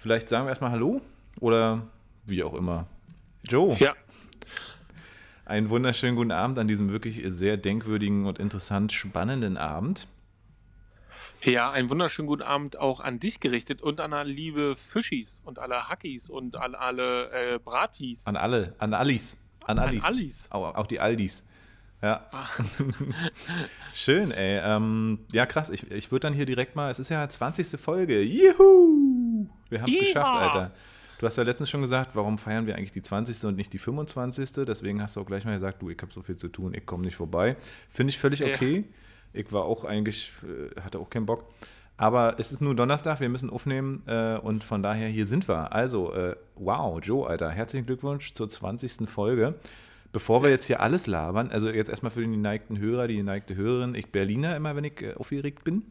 Vielleicht sagen wir erstmal Hallo oder wie auch immer. Joe. Ja. Einen wunderschönen guten Abend an diesem wirklich sehr denkwürdigen und interessant spannenden Abend. Ja, einen wunderschönen guten Abend auch an dich gerichtet und an alle liebe Fischis und alle Hackis und an alle äh, Bratis. An alle, an Alis. An Alis. An Alis. Auch, auch die Aldis. Ja. Schön, ey. Ähm, ja, krass. Ich, ich würde dann hier direkt mal, es ist ja 20. Folge. Juhu! Wir haben es geschafft, Alter. Du hast ja letztens schon gesagt, warum feiern wir eigentlich die 20. und nicht die 25. Deswegen hast du auch gleich mal gesagt, du, ich habe so viel zu tun, ich komme nicht vorbei. Finde ich völlig okay. Ja. Ich war auch eigentlich, äh, hatte auch keinen Bock. Aber es ist nur Donnerstag, wir müssen aufnehmen äh, und von daher hier sind wir. Also, äh, wow, Joe, Alter, herzlichen Glückwunsch zur 20. Folge. Bevor wir jetzt hier alles labern, also jetzt erstmal für den geneigten Hörer, die geneigte Hörerin, ich Berliner immer, wenn ich äh, aufgeregt bin.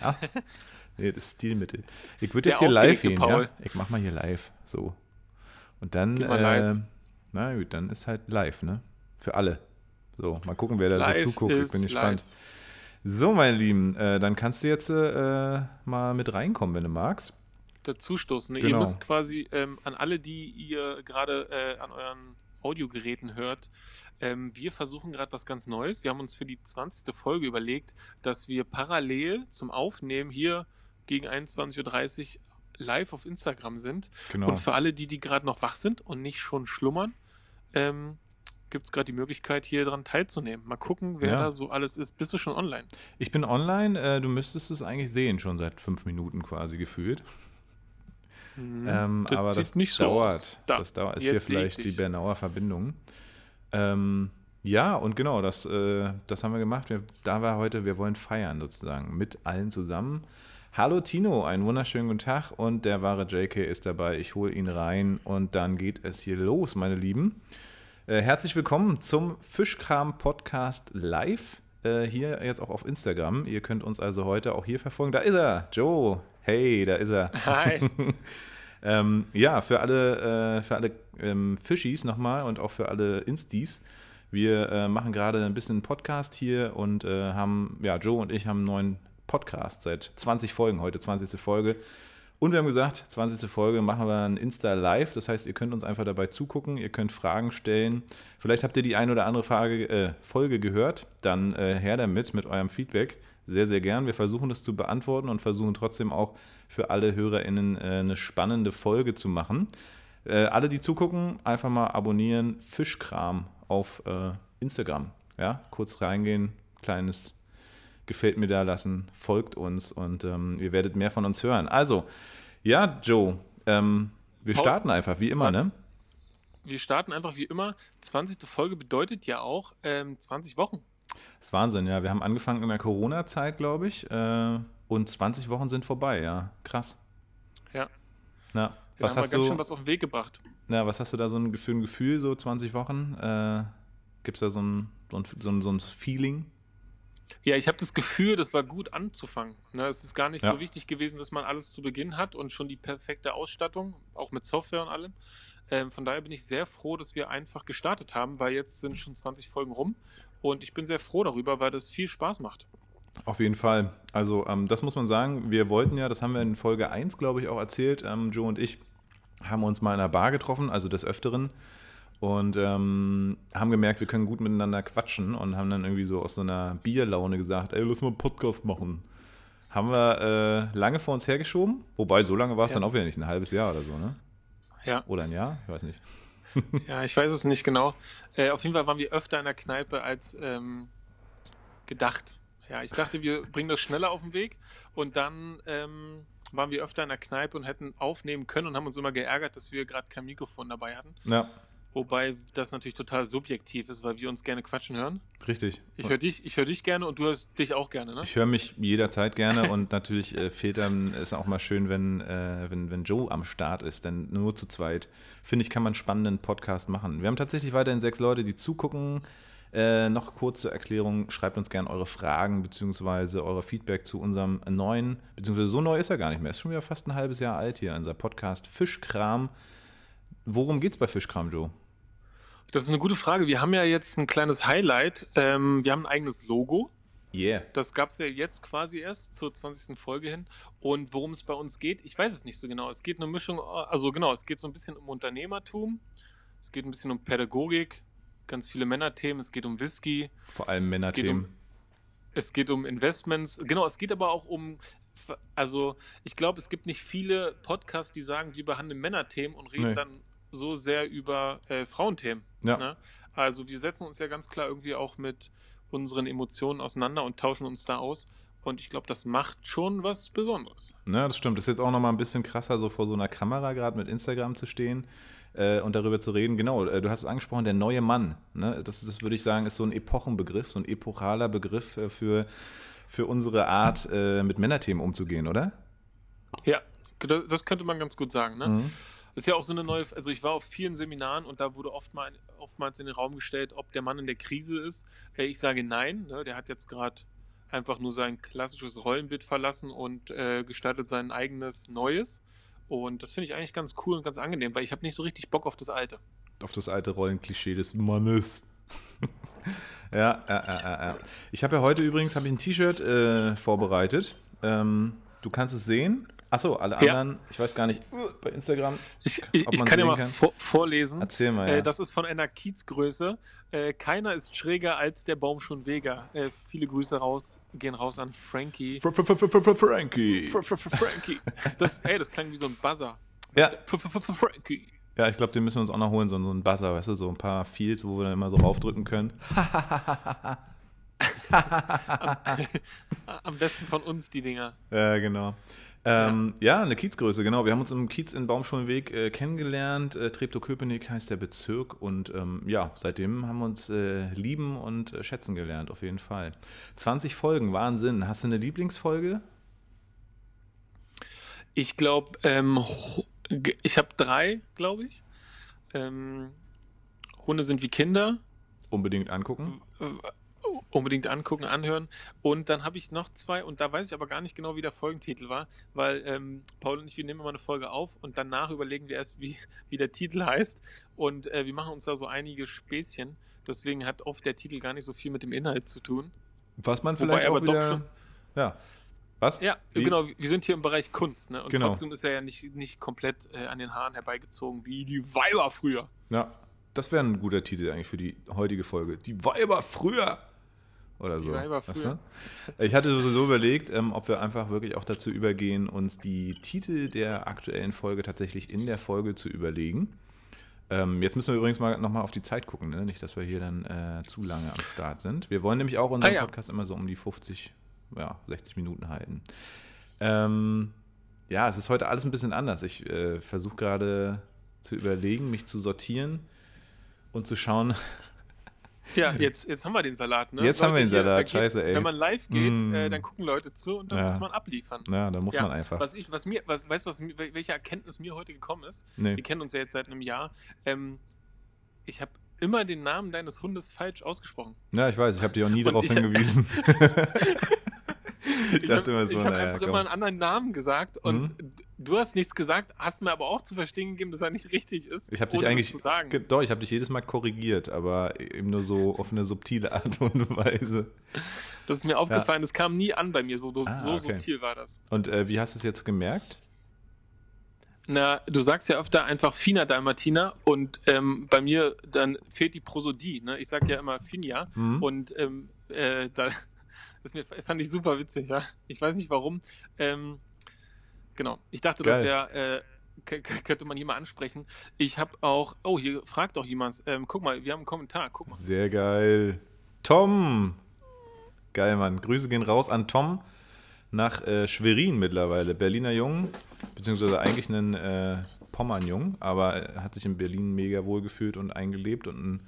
Ja. nee, das Stilmittel. Ich würde jetzt hier live gehen, Paul. ja. Ich mach mal hier live. So. Und dann, äh, na gut, dann ist halt live, ne? Für alle. So, mal gucken, wer da live so zuguckt. Ich bin gespannt. Live. So, meine Lieben, äh, dann kannst du jetzt äh, mal mit reinkommen, wenn du magst. Dazustoßen. Ne? Genau. Ihr müsst quasi ähm, an alle, die ihr gerade äh, an euren Audiogeräten hört. Ähm, wir versuchen gerade was ganz Neues. Wir haben uns für die 20. Folge überlegt, dass wir parallel zum Aufnehmen hier gegen 21.30 Uhr live auf Instagram sind. Genau. Und für alle, die, die gerade noch wach sind und nicht schon schlummern, ähm, gibt es gerade die Möglichkeit, hier dran teilzunehmen. Mal gucken, wer ja. da so alles ist. Bist du schon online? Ich bin online. Äh, du müsstest es eigentlich sehen, schon seit fünf Minuten quasi gefühlt. Mhm. Ähm, das aber das nicht so dauert. Da, das dauert. Ist hier vielleicht die Bernauer Verbindung. Ähm, ja, und genau, das, äh, das haben wir gemacht. Wir, da war heute, wir wollen feiern sozusagen mit allen zusammen. Hallo Tino, einen wunderschönen guten Tag und der wahre JK ist dabei. Ich hole ihn rein und dann geht es hier los, meine Lieben. Äh, herzlich willkommen zum Fischkram Podcast live. Äh, hier jetzt auch auf Instagram. Ihr könnt uns also heute auch hier verfolgen. Da ist er, Joe. Hey, da ist er. Hi. ähm, ja, für alle, äh, für alle ähm, Fischis nochmal und auch für alle Instis. Wir äh, machen gerade ein bisschen Podcast hier und haben, ja, Joe und ich haben einen neuen Podcast seit 20 Folgen, heute 20. Folge. Und wir haben gesagt, 20. Folge machen wir ein Insta Live. Das heißt, ihr könnt uns einfach dabei zugucken, ihr könnt Fragen stellen. Vielleicht habt ihr die ein oder andere Frage, äh, Folge gehört. Dann äh, her damit mit eurem Feedback sehr, sehr gern. Wir versuchen das zu beantworten und versuchen trotzdem auch für alle HörerInnen äh, eine spannende Folge zu machen. Äh, alle, die zugucken, einfach mal abonnieren. Fischkram auf äh, Instagram. Ja, kurz reingehen, kleines Gefällt mir da lassen, folgt uns und ähm, ihr werdet mehr von uns hören. Also, ja, Joe, ähm, wir starten einfach wie immer, ne? Wir starten einfach wie immer. 20. Folge bedeutet ja auch ähm, 20 Wochen. Das ist Wahnsinn, ja. Wir haben angefangen in der Corona-Zeit, glaube ich. Äh, und 20 Wochen sind vorbei, ja. Krass. Ja. Na, was haben hast wir ganz du, schön was auf den Weg gebracht. Na, was hast du da so ein, für ein Gefühl, so 20 Wochen? Äh, Gibt es da so ein, so, ein, so, ein, so ein Feeling? Ja, ich habe das Gefühl, das war gut anzufangen. Ne, es ist gar nicht ja. so wichtig gewesen, dass man alles zu Beginn hat und schon die perfekte Ausstattung, auch mit Software und allem. Ähm, von daher bin ich sehr froh, dass wir einfach gestartet haben, weil jetzt sind schon 20 Folgen rum und ich bin sehr froh darüber, weil das viel Spaß macht. Auf jeden Fall. Also, ähm, das muss man sagen. Wir wollten ja, das haben wir in Folge 1, glaube ich, auch erzählt. Ähm, Joe und ich haben uns mal in einer Bar getroffen, also des Öfteren. Und ähm, haben gemerkt, wir können gut miteinander quatschen und haben dann irgendwie so aus so einer Bierlaune gesagt: Ey, lass mal einen Podcast machen. Haben wir äh, lange vor uns hergeschoben. Wobei, so lange war es ja. dann auch wieder nicht, ein halbes Jahr oder so, ne? Ja. Oder ein Jahr? Ich weiß nicht. ja, ich weiß es nicht genau. Äh, auf jeden Fall waren wir öfter in der Kneipe als ähm, gedacht. Ja, ich dachte, wir bringen das schneller auf den Weg und dann ähm, waren wir öfter in der Kneipe und hätten aufnehmen können und haben uns immer geärgert, dass wir gerade kein Mikrofon dabei hatten. Ja. Wobei das natürlich total subjektiv ist, weil wir uns gerne quatschen hören. Richtig. Ich höre dich, hör dich gerne und du hörst dich auch gerne, ne? Ich höre mich jederzeit gerne und natürlich äh, fehlt dann, ist auch mal schön, wenn, äh, wenn, wenn Joe am Start ist, denn nur zu zweit, finde ich, kann man einen spannenden Podcast machen. Wir haben tatsächlich weiterhin sechs Leute, die zugucken. Äh, noch kurze Erklärung, schreibt uns gerne eure Fragen bzw. eure Feedback zu unserem neuen, beziehungsweise so neu ist er gar nicht mehr, ist schon wieder fast ein halbes Jahr alt hier, unser Podcast Fischkram. Worum geht es bei Fischkram, Joe? Das ist eine gute Frage. Wir haben ja jetzt ein kleines Highlight. Ähm, wir haben ein eigenes Logo. Yeah. Das gab es ja jetzt quasi erst zur 20. Folge hin. Und worum es bei uns geht, ich weiß es nicht so genau. Es geht eine Mischung, also genau, es geht so ein bisschen um Unternehmertum, es geht ein bisschen um Pädagogik, ganz viele Männerthemen, es geht um Whisky. Vor allem Männerthemen. Es, es geht um Investments. Genau, es geht aber auch um also ich glaube, es gibt nicht viele Podcasts, die sagen, wir behandeln Männerthemen und reden nee. dann so sehr über äh, Frauenthemen. Ja. Ne? Also wir setzen uns ja ganz klar irgendwie auch mit unseren Emotionen auseinander und tauschen uns da aus. Und ich glaube, das macht schon was Besonderes. Ja, das stimmt. Das ist jetzt auch nochmal ein bisschen krasser, so vor so einer Kamera gerade mit Instagram zu stehen äh, und darüber zu reden. Genau, äh, du hast es angesprochen, der neue Mann. Ne? Das, das würde ich sagen, ist so ein Epochenbegriff, so ein epochaler Begriff äh, für, für unsere Art, äh, mit Männerthemen umzugehen, oder? Ja, das könnte man ganz gut sagen. Ne? Mhm. Das ist ja auch so eine neue, also ich war auf vielen Seminaren und da wurde oftmals, oftmals in den Raum gestellt, ob der Mann in der Krise ist. Ich sage nein, ne? der hat jetzt gerade einfach nur sein klassisches Rollenbild verlassen und äh, gestaltet sein eigenes Neues. Und das finde ich eigentlich ganz cool und ganz angenehm, weil ich habe nicht so richtig Bock auf das Alte. Auf das alte Rollenklischee des Mannes. ja, ja, ja, ja. Ich habe ja heute übrigens ich ein T-Shirt äh, vorbereitet. Ähm, du kannst es sehen. Achso, alle anderen, ja. ich weiß gar nicht, bei Instagram. Ich, ich, ich kann ja mal kann. Vor, vorlesen. Erzähl mal. Äh, ja. das ist von einer Kiezgröße. Äh, keiner ist schräger als der Baum schon Vega. Äh, viele Grüße raus, gehen raus an Frankie. Fr Fr Fr Frankie. Frankie. Das, ey, das klang wie so ein Buzzer. Ja. Frankie. Ja, ich glaube, den müssen wir uns auch noch holen, so, so ein Buzzer, weißt du, so ein paar Fields, wo wir dann immer so raufdrücken können. am, am besten von uns die Dinger. Ja, genau. Ähm, ja. ja. eine Kiezgröße, genau. Wir haben uns im Kiez in Baumschulenweg äh, kennengelernt. Äh, Treptow-Köpenick heißt der Bezirk und ähm, ja, seitdem haben wir uns äh, lieben und äh, schätzen gelernt, auf jeden Fall. 20 Folgen, Wahnsinn. Hast du eine Lieblingsfolge? Ich glaube, ähm, ich habe drei, glaube ich. Ähm, Hunde sind wie Kinder. Unbedingt angucken unbedingt angucken, anhören. Und dann habe ich noch zwei, und da weiß ich aber gar nicht genau, wie der Folgentitel war, weil ähm, Paul und ich, wir nehmen immer eine Folge auf und danach überlegen wir erst, wie, wie der Titel heißt. Und äh, wir machen uns da so einige Späßchen. Deswegen hat oft der Titel gar nicht so viel mit dem Inhalt zu tun. Was man vielleicht Wobei, auch wieder... Schon, ja. Was? Ja, wie? genau. Wir sind hier im Bereich Kunst, ne? Und genau. trotzdem ist er ja nicht, nicht komplett äh, an den Haaren herbeigezogen, wie die Weiber früher. Ja, das wäre ein guter Titel eigentlich für die heutige Folge. Die Weiber früher oder so. Weißt du? Ich hatte sowieso überlegt, ähm, ob wir einfach wirklich auch dazu übergehen, uns die Titel der aktuellen Folge tatsächlich in der Folge zu überlegen. Ähm, jetzt müssen wir übrigens mal nochmal auf die Zeit gucken, ne? nicht, dass wir hier dann äh, zu lange am Start sind. Wir wollen nämlich auch unseren ah, ja. Podcast immer so um die 50, ja, 60 Minuten halten. Ähm, ja, es ist heute alles ein bisschen anders. Ich äh, versuche gerade zu überlegen, mich zu sortieren und zu schauen, ja, jetzt, jetzt haben wir den Salat, ne? Jetzt Leute, haben wir den Salat, hier, scheiße, ey. Wenn man live geht, mm. äh, dann gucken Leute zu und dann ja. muss man abliefern. Ja, dann muss ja. man einfach. Was ich, was mir, was, weißt du, was, welche Erkenntnis mir heute gekommen ist? Nee. Wir kennen uns ja jetzt seit einem Jahr. Ähm, ich habe immer den Namen deines Hundes falsch ausgesprochen. Ja, ich weiß, ich habe dich auch nie darauf hingewiesen. ich dachte immer so, ich habe einfach komm. immer einen anderen Namen gesagt und mhm. du hast nichts gesagt, hast mir aber auch zu verstehen gegeben, dass er nicht richtig ist. Ich habe dich eigentlich, doch, ich habe dich jedes Mal korrigiert, aber eben nur so auf eine subtile Art und Weise. Das ist mir aufgefallen, ja. das kam nie an bei mir, so, so, ah, so okay. subtil war das. Und äh, wie hast du es jetzt gemerkt? Na, du sagst ja öfter einfach Fina Dalmatina und ähm, bei mir dann fehlt die Prosodie. Ne? Ich sag ja immer Finja mhm. und ähm, äh, da, das mir, fand ich super witzig, ja. Ich weiß nicht warum. Ähm, genau. Ich dachte, Geil. das wäre. Äh, könnte man hier mal ansprechen. Ich habe auch, oh, hier fragt doch jemand, ähm, guck mal, wir haben einen Kommentar, guck mal. Sehr geil. Tom! Geil, Mann. Grüße gehen raus an Tom nach äh, Schwerin mittlerweile. Berliner Jung, beziehungsweise eigentlich ein äh, Pommern-Jung, aber er hat sich in Berlin mega wohl gefühlt und eingelebt und ein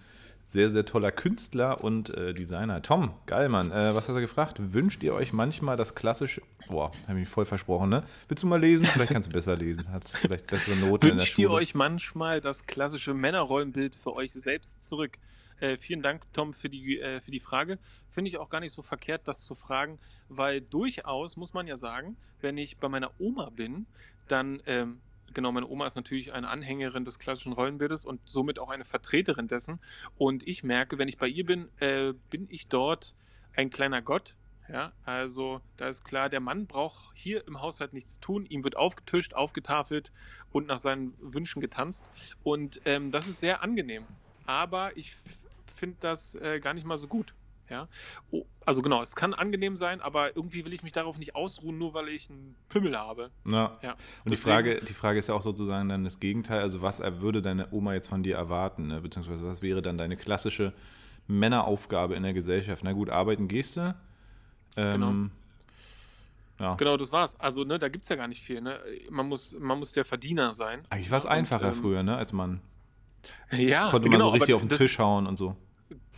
sehr, sehr toller Künstler und äh, Designer. Tom, geil, Mann. Äh, was hast du gefragt? Wünscht ihr euch manchmal das klassische. Boah, habe ich mich voll versprochen, ne? Willst du mal lesen? Vielleicht kannst du besser lesen. Hat vielleicht bessere Noten in der Schule. Wünscht ihr euch manchmal das klassische Männerrollenbild für euch selbst zurück? Äh, vielen Dank, Tom, für die, äh, für die Frage. Finde ich auch gar nicht so verkehrt, das zu fragen, weil durchaus muss man ja sagen, wenn ich bei meiner Oma bin, dann ähm, genau, meine Oma ist natürlich eine Anhängerin des klassischen Rollenbildes und somit auch eine Vertreterin dessen. Und ich merke, wenn ich bei ihr bin, äh, bin ich dort ein kleiner Gott, Ja, also da ist klar, der Mann braucht hier im Haushalt nichts tun. Ihm wird aufgetischt, aufgetafelt und nach seinen Wünschen getanzt. Und ähm, das ist sehr angenehm. Aber ich finde das äh, gar nicht mal so gut. Ja, oh, also genau, es kann angenehm sein, aber irgendwie will ich mich darauf nicht ausruhen, nur weil ich einen Pimmel habe. Ja. ja. Und die Frage, die Frage ist ja auch sozusagen dann das Gegenteil. Also was würde deine Oma jetzt von dir erwarten, ne? beziehungsweise was wäre dann deine klassische Männeraufgabe in der Gesellschaft? Na gut, arbeiten gehst du. Ähm, genau. Ja. Genau, das war's. Also, ne, da gibt es ja gar nicht viel. Ne? Man, muss, man muss der Verdiener sein. Eigentlich war es einfacher ähm, früher, ne, als Mann. Ja, Konnte man genau, so richtig auf den Tisch hauen und so.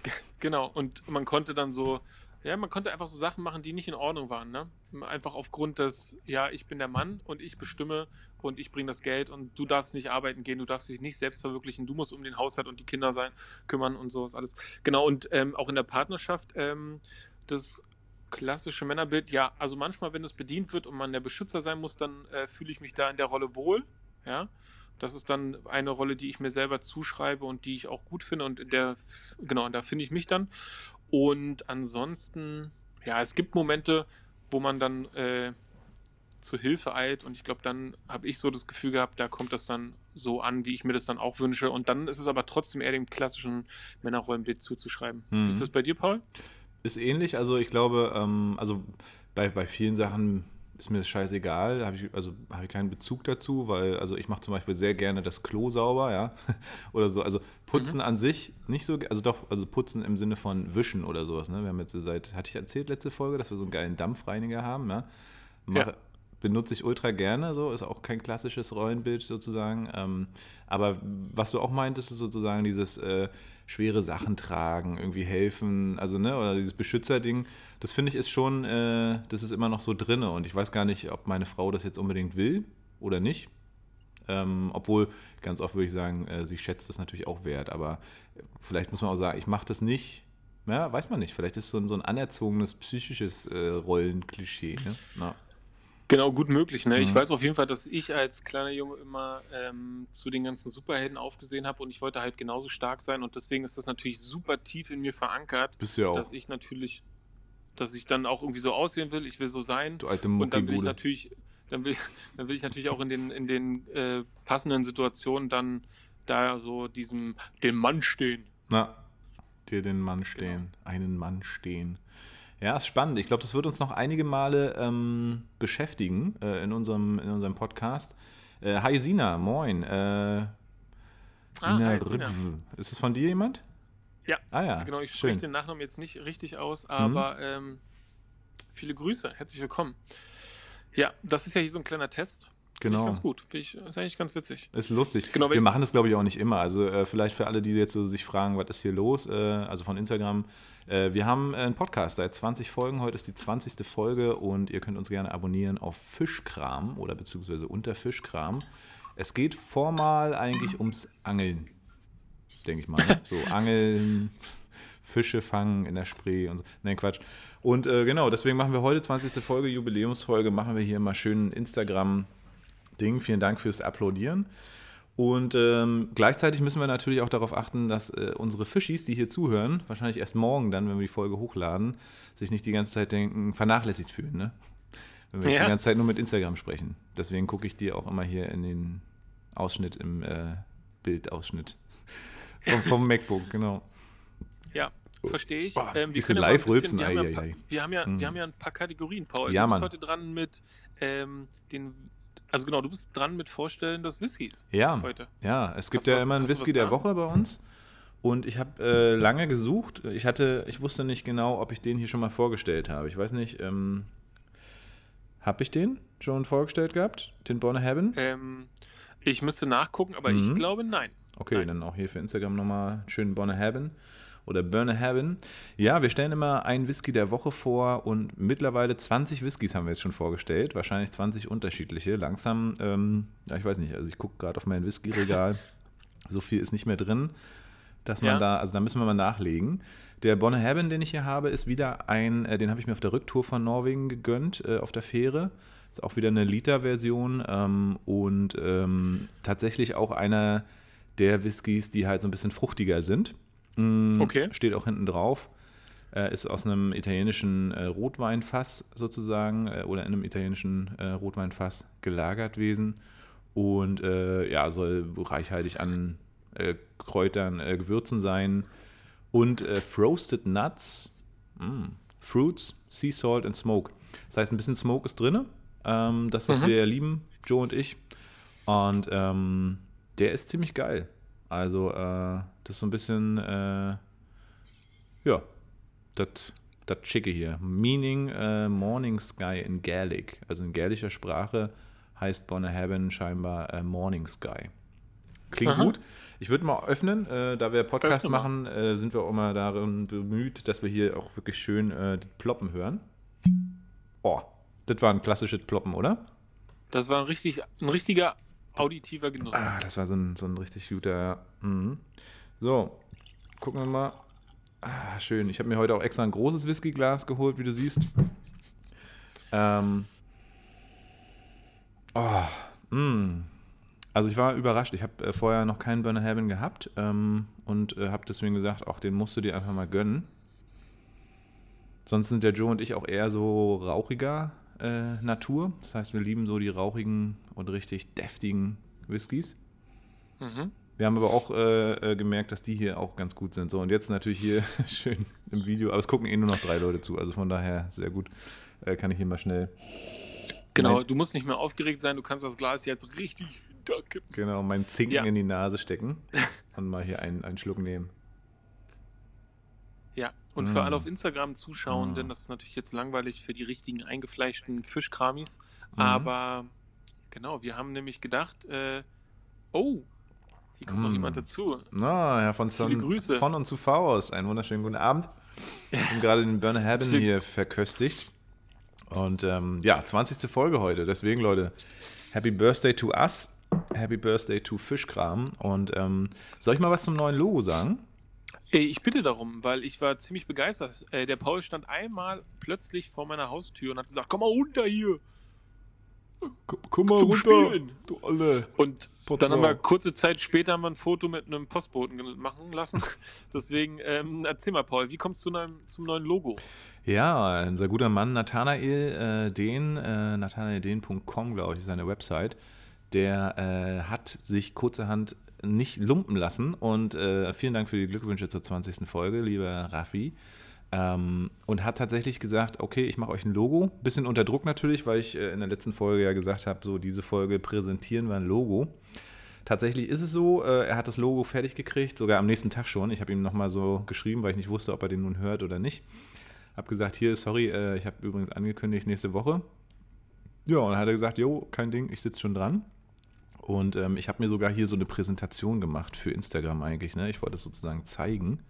Genau, und man konnte dann so, ja, man konnte einfach so Sachen machen, die nicht in Ordnung waren, ne? Einfach aufgrund des, ja, ich bin der Mann und ich bestimme und ich bringe das Geld und du darfst nicht arbeiten gehen, du darfst dich nicht selbst verwirklichen, du musst um den Haushalt und die Kinder sein, kümmern und sowas alles. Genau, und ähm, auch in der Partnerschaft, ähm, das klassische Männerbild, ja, also manchmal, wenn es bedient wird und man der Beschützer sein muss, dann äh, fühle ich mich da in der Rolle wohl, ja. Das ist dann eine Rolle, die ich mir selber zuschreibe und die ich auch gut finde und in der, genau, da finde ich mich dann. Und ansonsten, ja, es gibt Momente, wo man dann äh, zur Hilfe eilt und ich glaube, dann habe ich so das Gefühl gehabt, da kommt das dann so an, wie ich mir das dann auch wünsche. Und dann ist es aber trotzdem eher dem klassischen Männerrollenbild zuzuschreiben. Mhm. Wie ist das bei dir, Paul? Ist ähnlich, also ich glaube, ähm, also bei, bei vielen Sachen ist mir das scheißegal, habe ich, also habe ich keinen Bezug dazu, weil, also ich mache zum Beispiel sehr gerne das Klo sauber, ja, oder so, also putzen mhm. an sich nicht so, also doch, also putzen im Sinne von wischen oder sowas, ne, wir haben jetzt seit, hatte ich erzählt letzte Folge, dass wir so einen geilen Dampfreiniger haben, ja, Mach, ja. benutze ich ultra gerne, so, ist auch kein klassisches Rollenbild sozusagen, ähm, aber was du auch meintest, ist sozusagen dieses, äh, schwere Sachen tragen, irgendwie helfen, also ne, oder dieses Beschützerding, das finde ich ist schon, äh, das ist immer noch so drinne und ich weiß gar nicht, ob meine Frau das jetzt unbedingt will oder nicht. Ähm, obwohl, ganz oft würde ich sagen, äh, sie schätzt das natürlich auch wert, aber vielleicht muss man auch sagen, ich mache das nicht, ja, weiß man nicht, vielleicht ist so ein, so ein anerzogenes psychisches äh, Rollenklischee. Ne? Ja. Genau, gut möglich. Ne? Mhm. Ich weiß auf jeden Fall, dass ich als kleiner Junge immer ähm, zu den ganzen Superhelden aufgesehen habe und ich wollte halt genauso stark sein und deswegen ist das natürlich super tief in mir verankert, Bist du auch. dass ich natürlich, dass ich dann auch irgendwie so aussehen will, ich will so sein. Du alte und dann will ich natürlich, dann will, dann will ich natürlich auch in den, in den äh, passenden Situationen dann da so diesem, dem Mann stehen. Na, dir den Mann stehen, genau. einen Mann stehen. Ja, ist spannend. Ich glaube, das wird uns noch einige Male ähm, beschäftigen äh, in, unserem, in unserem Podcast. Äh, hi Sina, moin. Äh, ah, Sina, hi, Sina. Ist es von dir jemand? Ja. Ah ja. Genau, ich spreche den Nachnamen jetzt nicht richtig aus, aber mhm. ähm, viele Grüße, herzlich willkommen. Ja, das ist ja hier so ein kleiner Test. Genau. Finde ich ganz gut. Ich, ist eigentlich ganz witzig. Ist lustig. Genau, wir machen das, glaube ich, auch nicht immer. Also äh, vielleicht für alle, die jetzt so sich fragen, was ist hier los, äh, also von Instagram. Äh, wir haben einen Podcast seit 20 Folgen. Heute ist die 20. Folge und ihr könnt uns gerne abonnieren auf Fischkram oder beziehungsweise unter Fischkram. Es geht formal eigentlich ums Angeln, denke ich mal. Ne? So Angeln, Fische fangen in der Spree und so. Nein, Quatsch. Und äh, genau, deswegen machen wir heute 20. Folge, Jubiläumsfolge, machen wir hier mal schön Instagram Ding. Vielen Dank fürs Applaudieren. Und ähm, gleichzeitig müssen wir natürlich auch darauf achten, dass äh, unsere Fischis, die hier zuhören, wahrscheinlich erst morgen dann, wenn wir die Folge hochladen, sich nicht die ganze Zeit denken, vernachlässigt fühlen. Ne? Wenn wir ja. die ganze Zeit nur mit Instagram sprechen. Deswegen gucke ich dir auch immer hier in den Ausschnitt, im äh, Bildausschnitt vom, vom MacBook, genau. Ja, verstehe ich. Boah, ähm, diese Live-Rülpsen, wir, ja wir, haben ja, hm. wir haben ja ein paar Kategorien, Paul. Ja, du bist heute dran mit ähm, den also genau, du bist dran mit Vorstellen des Whiskys ja, heute. Ja, es gibt hast ja was, immer einen Whisky der Woche bei uns. Und ich habe äh, lange gesucht. Ich hatte, ich wusste nicht genau, ob ich den hier schon mal vorgestellt habe. Ich weiß nicht, ähm, habe ich den schon vorgestellt gehabt? Den Born Heaven? Ähm, ich müsste nachgucken, aber mhm. ich glaube nein. Okay, nein. dann auch hier für Instagram nochmal schönen Born Heaven oder Burner Heaven. Ja, wir stellen immer einen Whisky der Woche vor und mittlerweile 20 Whiskys haben wir jetzt schon vorgestellt. Wahrscheinlich 20 unterschiedliche. Langsam, ähm, ja, ich weiß nicht, also ich gucke gerade auf mein Whisky-Regal. so viel ist nicht mehr drin, dass man ja. da, also da müssen wir mal nachlegen. Der Bonner Heaven, den ich hier habe, ist wieder ein, äh, den habe ich mir auf der Rücktour von Norwegen gegönnt, äh, auf der Fähre. Ist auch wieder eine Liter-Version ähm, und ähm, tatsächlich auch einer der Whiskys, die halt so ein bisschen fruchtiger sind. Mm, okay. Steht auch hinten drauf. Äh, ist aus einem italienischen äh, Rotweinfass sozusagen äh, oder in einem italienischen äh, Rotweinfass gelagert gewesen und äh, ja, soll reichhaltig an äh, Kräutern, Gewürzen sein und Frosted Nuts, mm, Fruits, Sea Salt and Smoke. Das heißt, ein bisschen Smoke ist drin, ähm, das, was mhm. wir ja lieben, Joe und ich. Und ähm, der ist ziemlich geil. Also, das ist so ein bisschen, ja, das das Schicke hier. Meaning uh, Morning Sky in Gaelic. Also in gälischer Sprache heißt Bonnehaven scheinbar uh, Morning Sky. Klingt Aha. gut. Ich würde mal öffnen. Äh, da wir Podcast Öffne machen, äh, sind wir auch mal darin bemüht, dass wir hier auch wirklich schön äh, die Ploppen hören. Oh, das war ein klassisches Ploppen, oder? Das war ein, richtig, ein richtiger auditiver Genuss. Ah, das war so ein, so ein richtig guter. Mhm. So, gucken wir mal. Ah, schön. Ich habe mir heute auch extra ein großes Whiskyglas geholt, wie du siehst. Ähm. Oh, mm. Also ich war überrascht. Ich habe äh, vorher noch keinen Burner Heaven gehabt ähm, und äh, habe deswegen gesagt, auch den musst du dir einfach mal gönnen. Sonst sind der Joe und ich auch eher so rauchiger äh, Natur. Das heißt, wir lieben so die rauchigen und richtig deftigen Whiskys. Mhm. Wir haben aber auch äh, äh, gemerkt, dass die hier auch ganz gut sind. So, und jetzt natürlich hier schön im Video, aber es gucken eh nur noch drei Leute zu, also von daher sehr gut. Äh, kann ich hier mal schnell. Genau, du musst nicht mehr aufgeregt sein, du kannst das Glas jetzt richtig hinterkippen. Genau, mein Zinken ja. in die Nase stecken und mal hier einen, einen Schluck nehmen. Ja, und mm. für alle auf Instagram zuschauen, mm. denn das ist natürlich jetzt langweilig für die richtigen eingefleischten Fischkramis. Mm. Aber genau, wir haben nämlich gedacht, äh, oh, hier kommt mm. noch jemand dazu. Na, Herr von, Son, Grüße. von und zu Faust. Einen wunderschönen guten Abend. Wir haben gerade den Burner Heaven hier verköstigt. Und ähm, ja, 20. Folge heute. Deswegen, Leute, Happy Birthday to us. Happy Birthday to Fischkram. Und ähm, soll ich mal was zum neuen Logo sagen? Ich bitte darum, weil ich war ziemlich begeistert. Äh, der Paul stand einmal plötzlich vor meiner Haustür und hat gesagt, komm mal runter hier. Komm mal zum runter, Spielen. du alle. Und. Dann haben wir kurze Zeit später haben wir ein Foto mit einem Postboten machen lassen. Deswegen ähm, erzähl mal, Paul, wie kommst du zum, zum neuen Logo? Ja, unser guter Mann Nathanael äh, Den, äh, nathanaelden.com, glaube ich, ist seine Website, der äh, hat sich kurzerhand nicht lumpen lassen und äh, vielen Dank für die Glückwünsche zur 20. Folge, lieber Raffi. Ähm, und hat tatsächlich gesagt, okay, ich mache euch ein Logo. Bisschen unter Druck natürlich, weil ich äh, in der letzten Folge ja gesagt habe, so diese Folge präsentieren wir ein Logo. Tatsächlich ist es so, äh, er hat das Logo fertig gekriegt, sogar am nächsten Tag schon. Ich habe ihm nochmal so geschrieben, weil ich nicht wusste, ob er den nun hört oder nicht. Habe gesagt, hier, sorry, äh, ich habe übrigens angekündigt nächste Woche. Ja, und dann hat er gesagt, jo, kein Ding, ich sitze schon dran. Und ähm, ich habe mir sogar hier so eine Präsentation gemacht für Instagram eigentlich. Ne? Ich wollte es sozusagen zeigen.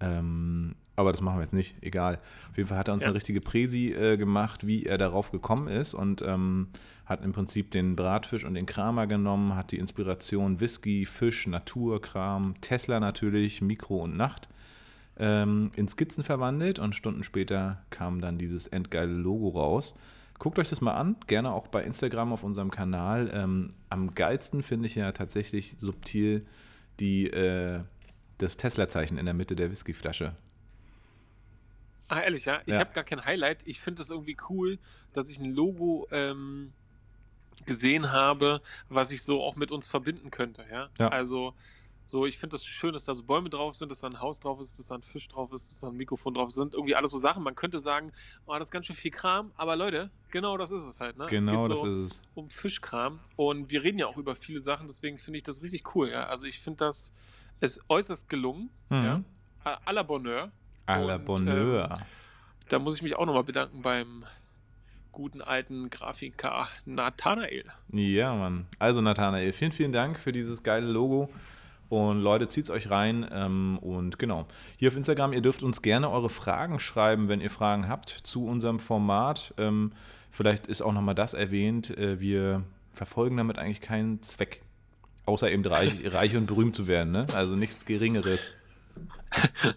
Ähm, aber das machen wir jetzt nicht, egal. Auf jeden Fall hat er uns ja. eine richtige Präsi äh, gemacht, wie er darauf gekommen ist und ähm, hat im Prinzip den Bratfisch und den Kramer genommen, hat die Inspiration Whisky, Fisch, Naturkram, Tesla natürlich, Mikro und Nacht ähm, in Skizzen verwandelt und Stunden später kam dann dieses endgeile Logo raus. Guckt euch das mal an, gerne auch bei Instagram auf unserem Kanal. Ähm, am geilsten finde ich ja tatsächlich subtil die äh, das Tesla-Zeichen in der Mitte der Whiskyflasche. Ah, ehrlich, ja? Ich ja. habe gar kein Highlight. Ich finde es irgendwie cool, dass ich ein Logo ähm, gesehen habe, was ich so auch mit uns verbinden könnte, ja. ja. Also, so, ich finde es das schön, dass da so Bäume drauf sind, dass da ein Haus drauf ist, dass da ein Fisch drauf ist, dass da ein Mikrofon drauf ist. Sind irgendwie alles so Sachen. Man könnte sagen, oh, das ist ganz schön viel Kram, aber Leute, genau das ist es halt, ne? Genau, es geht so das ist es. Um Fischkram. Und wir reden ja auch über viele Sachen, deswegen finde ich das richtig cool, ja. Also ich finde das ist äußerst gelungen. Mhm. Ja? À la Bonheur. À la Bonheur. Ähm, da muss ich mich auch nochmal bedanken beim guten alten Grafiker Nathanael. Ja, Mann. Also Nathanael, vielen, vielen Dank für dieses geile Logo. Und Leute, zieht es euch rein. Ähm, und genau, hier auf Instagram, ihr dürft uns gerne eure Fragen schreiben, wenn ihr Fragen habt zu unserem Format. Ähm, vielleicht ist auch nochmal das erwähnt. Äh, wir verfolgen damit eigentlich keinen Zweck. Außer eben reich, reich und berühmt zu werden, ne? Also nichts Geringeres.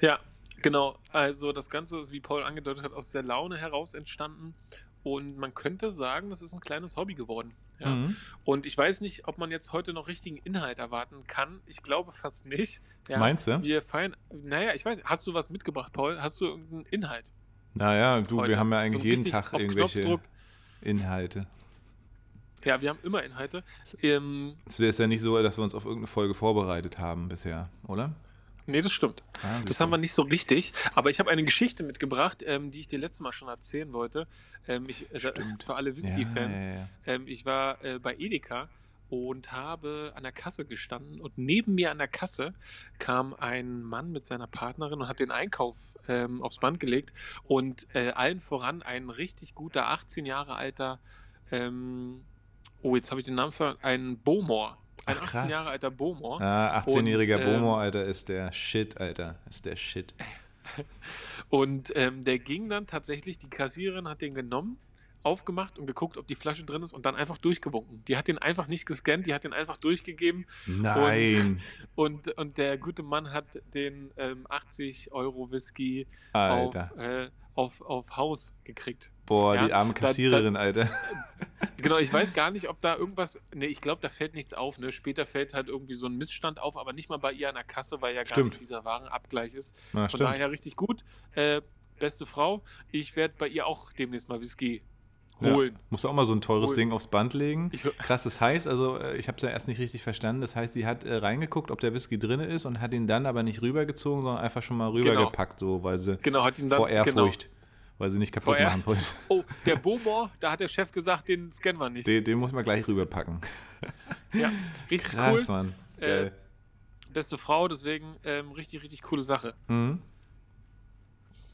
ja, genau. Also das Ganze ist, wie Paul angedeutet hat, aus der Laune heraus entstanden. und man könnte sagen, das ist ein kleines Hobby geworden. Ja? Mhm. Und ich weiß nicht, ob man jetzt heute noch richtigen Inhalt erwarten kann. Ich glaube fast nicht. Ja? Meinst du? Wir feiern. Naja, ich weiß. Hast du was mitgebracht, Paul? Hast du irgendeinen Inhalt? Naja, du, heute? wir haben ja eigentlich so jeden Tag irgendwelche. Inhalte. Ja, wir haben immer Inhalte. Ähm, es wäre ja nicht so, dass wir uns auf irgendeine Folge vorbereitet haben bisher, oder? Nee, das stimmt. Ah, das haben wir nicht so richtig. Aber ich habe eine Geschichte mitgebracht, ähm, die ich dir letztes Mal schon erzählen wollte. Ähm, ich, äh, für alle Whisky-Fans. Ja, ja, ja. ähm, ich war äh, bei Edeka und habe an der Kasse gestanden und neben mir an der Kasse kam ein Mann mit seiner Partnerin und hat den Einkauf ähm, aufs Band gelegt und äh, allen voran ein richtig guter 18 Jahre alter ähm, oh jetzt habe ich den Namen verloren ein Bowmore ein Ach, 18 Jahre alter Bomor. Ah, 18-jähriger ähm, Bomor, Alter, ist der Shit, Alter. Ist der Shit. und ähm, der ging dann tatsächlich, die Kassiererin hat den genommen, aufgemacht und geguckt, ob die Flasche drin ist und dann einfach durchgewunken. Die hat den einfach nicht gescannt, die hat den einfach durchgegeben. Nein. Und, und, und der gute Mann hat den ähm, 80 Euro Whisky Alter. auf, äh, auf, auf Haus gekriegt. Boah, ja, die arme Kassiererin, da, da, Alter. Genau, ich weiß gar nicht, ob da irgendwas. Ne, ich glaube, da fällt nichts auf. Ne? Später fällt halt irgendwie so ein Missstand auf, aber nicht mal bei ihr an der Kasse, weil ja gar stimmt. nicht dieser Warenabgleich ist. Na, Von stimmt. daher richtig gut. Äh, beste Frau. Ich werde bei ihr auch demnächst mal Whisky holen. Ja, musst du auch mal so ein teures holen. Ding aufs Band legen. Krass, das heißt, also äh, ich habe es ja erst nicht richtig verstanden. Das heißt, sie hat äh, reingeguckt, ob der Whisky drin ist und hat ihn dann aber nicht rübergezogen, sondern einfach schon mal genau. rübergepackt, genau. so weil sie genau, hat ihn dann, vor Ehrfurcht. Genau weil sie nicht kaputt Vorher. machen wollte. Oh, der Bomor, da hat der Chef gesagt, den scannen wir nicht. Den, den muss man gleich rüberpacken. Ja, richtig Krass, cool. Mann. Äh, beste Frau, deswegen ähm, richtig, richtig coole Sache. Mhm.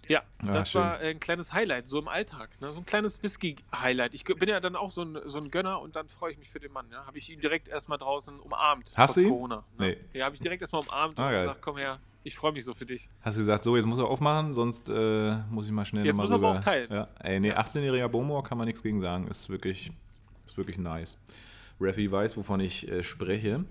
Ja, das schön. war ein kleines Highlight, so im Alltag. Ne? So ein kleines Whisky-Highlight. Ich bin ja dann auch so ein, so ein Gönner und dann freue ich mich für den Mann. Ja? Habe ich ihn direkt erstmal draußen umarmt. Hast du ihn? Corona. Ne? Nee. Ja, habe ich direkt erstmal umarmt ah, und geil. gesagt, komm her, ich freue mich so für dich. Hast du gesagt, so, jetzt muss er aufmachen, sonst äh, muss ich mal schnell Jetzt muss er aber auch teilen. Ja. Ey, nee, 18-jähriger Bomo kann man nichts gegen sagen. Ist wirklich, ist wirklich nice. Raffi weiß, wovon ich äh, spreche.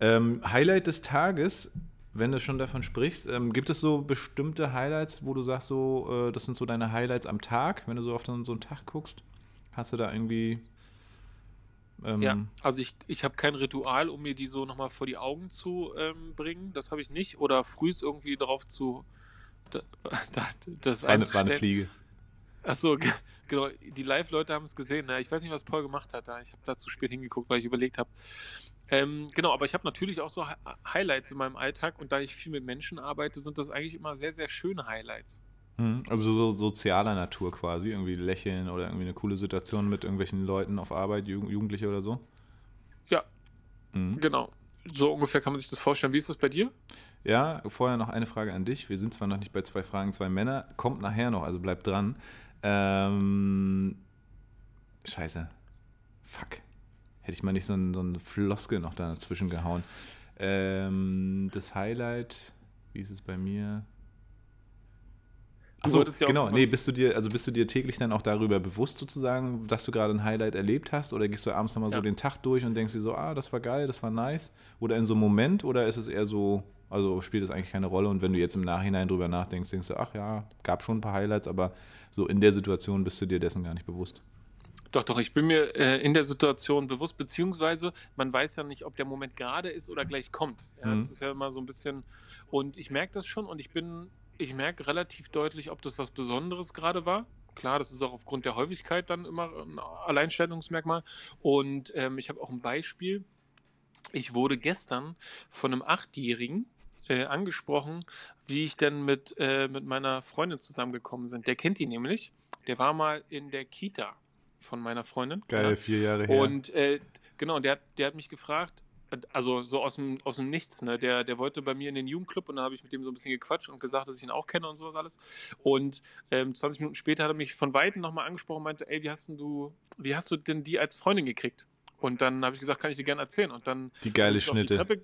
Ähm, Highlight des Tages, wenn du schon davon sprichst, ähm, gibt es so bestimmte Highlights, wo du sagst, so, äh, das sind so deine Highlights am Tag, wenn du so auf so einen Tag guckst? Hast du da irgendwie ähm, ja, also ich, ich habe kein Ritual, um mir die so nochmal vor die Augen zu ähm, bringen. Das habe ich nicht. Oder frühs irgendwie darauf zu. Da, da, das war, eine, war eine Fliege. Achso, genau. Die Live-Leute haben es gesehen. Ne? Ich weiß nicht, was Paul gemacht hat. Da. Ich habe da zu spät hingeguckt, weil ich überlegt habe. Ähm, genau, aber ich habe natürlich auch so Highlights in meinem Alltag und da ich viel mit Menschen arbeite, sind das eigentlich immer sehr, sehr schöne Highlights. Mhm. Also so sozialer Natur quasi, irgendwie lächeln oder irgendwie eine coole Situation mit irgendwelchen Leuten auf Arbeit, Jugendliche oder so? Ja, mhm. genau. So ungefähr kann man sich das vorstellen. Wie ist das bei dir? Ja, vorher noch eine Frage an dich. Wir sind zwar noch nicht bei zwei Fragen, zwei Männer, kommt nachher noch, also bleib dran. Ähm, scheiße. Fuck. Hätte ich mal nicht so, ein, so eine Floskel noch dazwischen gehauen. Ähm, das Highlight, wie ist es bei mir? Achso, ja genau. Nee, bist du dir, also bist du dir täglich dann auch darüber bewusst sozusagen, dass du gerade ein Highlight erlebt hast? Oder gehst du abends nochmal ja. so den Tag durch und denkst dir so, ah, das war geil, das war nice? Oder in so einem Moment? Oder ist es eher so, also spielt das eigentlich keine Rolle? Und wenn du jetzt im Nachhinein drüber nachdenkst, denkst du, ach ja, gab schon ein paar Highlights, aber so in der Situation bist du dir dessen gar nicht bewusst. Doch, doch, ich bin mir äh, in der Situation bewusst, beziehungsweise man weiß ja nicht, ob der Moment gerade ist oder gleich kommt. Ja, mhm. Das ist ja immer so ein bisschen, und ich merke das schon und ich bin ich merke relativ deutlich, ob das was Besonderes gerade war. Klar, das ist auch aufgrund der Häufigkeit dann immer ein Alleinstellungsmerkmal. Und ähm, ich habe auch ein Beispiel. Ich wurde gestern von einem Achtjährigen äh, angesprochen, wie ich denn mit, äh, mit meiner Freundin zusammengekommen bin. Der kennt die nämlich. Der war mal in der Kita von meiner Freundin. Geil, ja. vier Jahre her. Und äh, genau, der, der hat mich gefragt, also so aus dem, aus dem Nichts, ne? Der, der wollte bei mir in den Jugendclub und da habe ich mit dem so ein bisschen gequatscht und gesagt, dass ich ihn auch kenne und sowas alles. Und ähm, 20 Minuten später hat er mich von Weitem nochmal angesprochen und meinte, ey, wie hast du, wie hast du denn die als Freundin gekriegt? Und dann habe ich gesagt, kann ich dir gerne erzählen. Und dann die geile Schnitte. Die Treppe,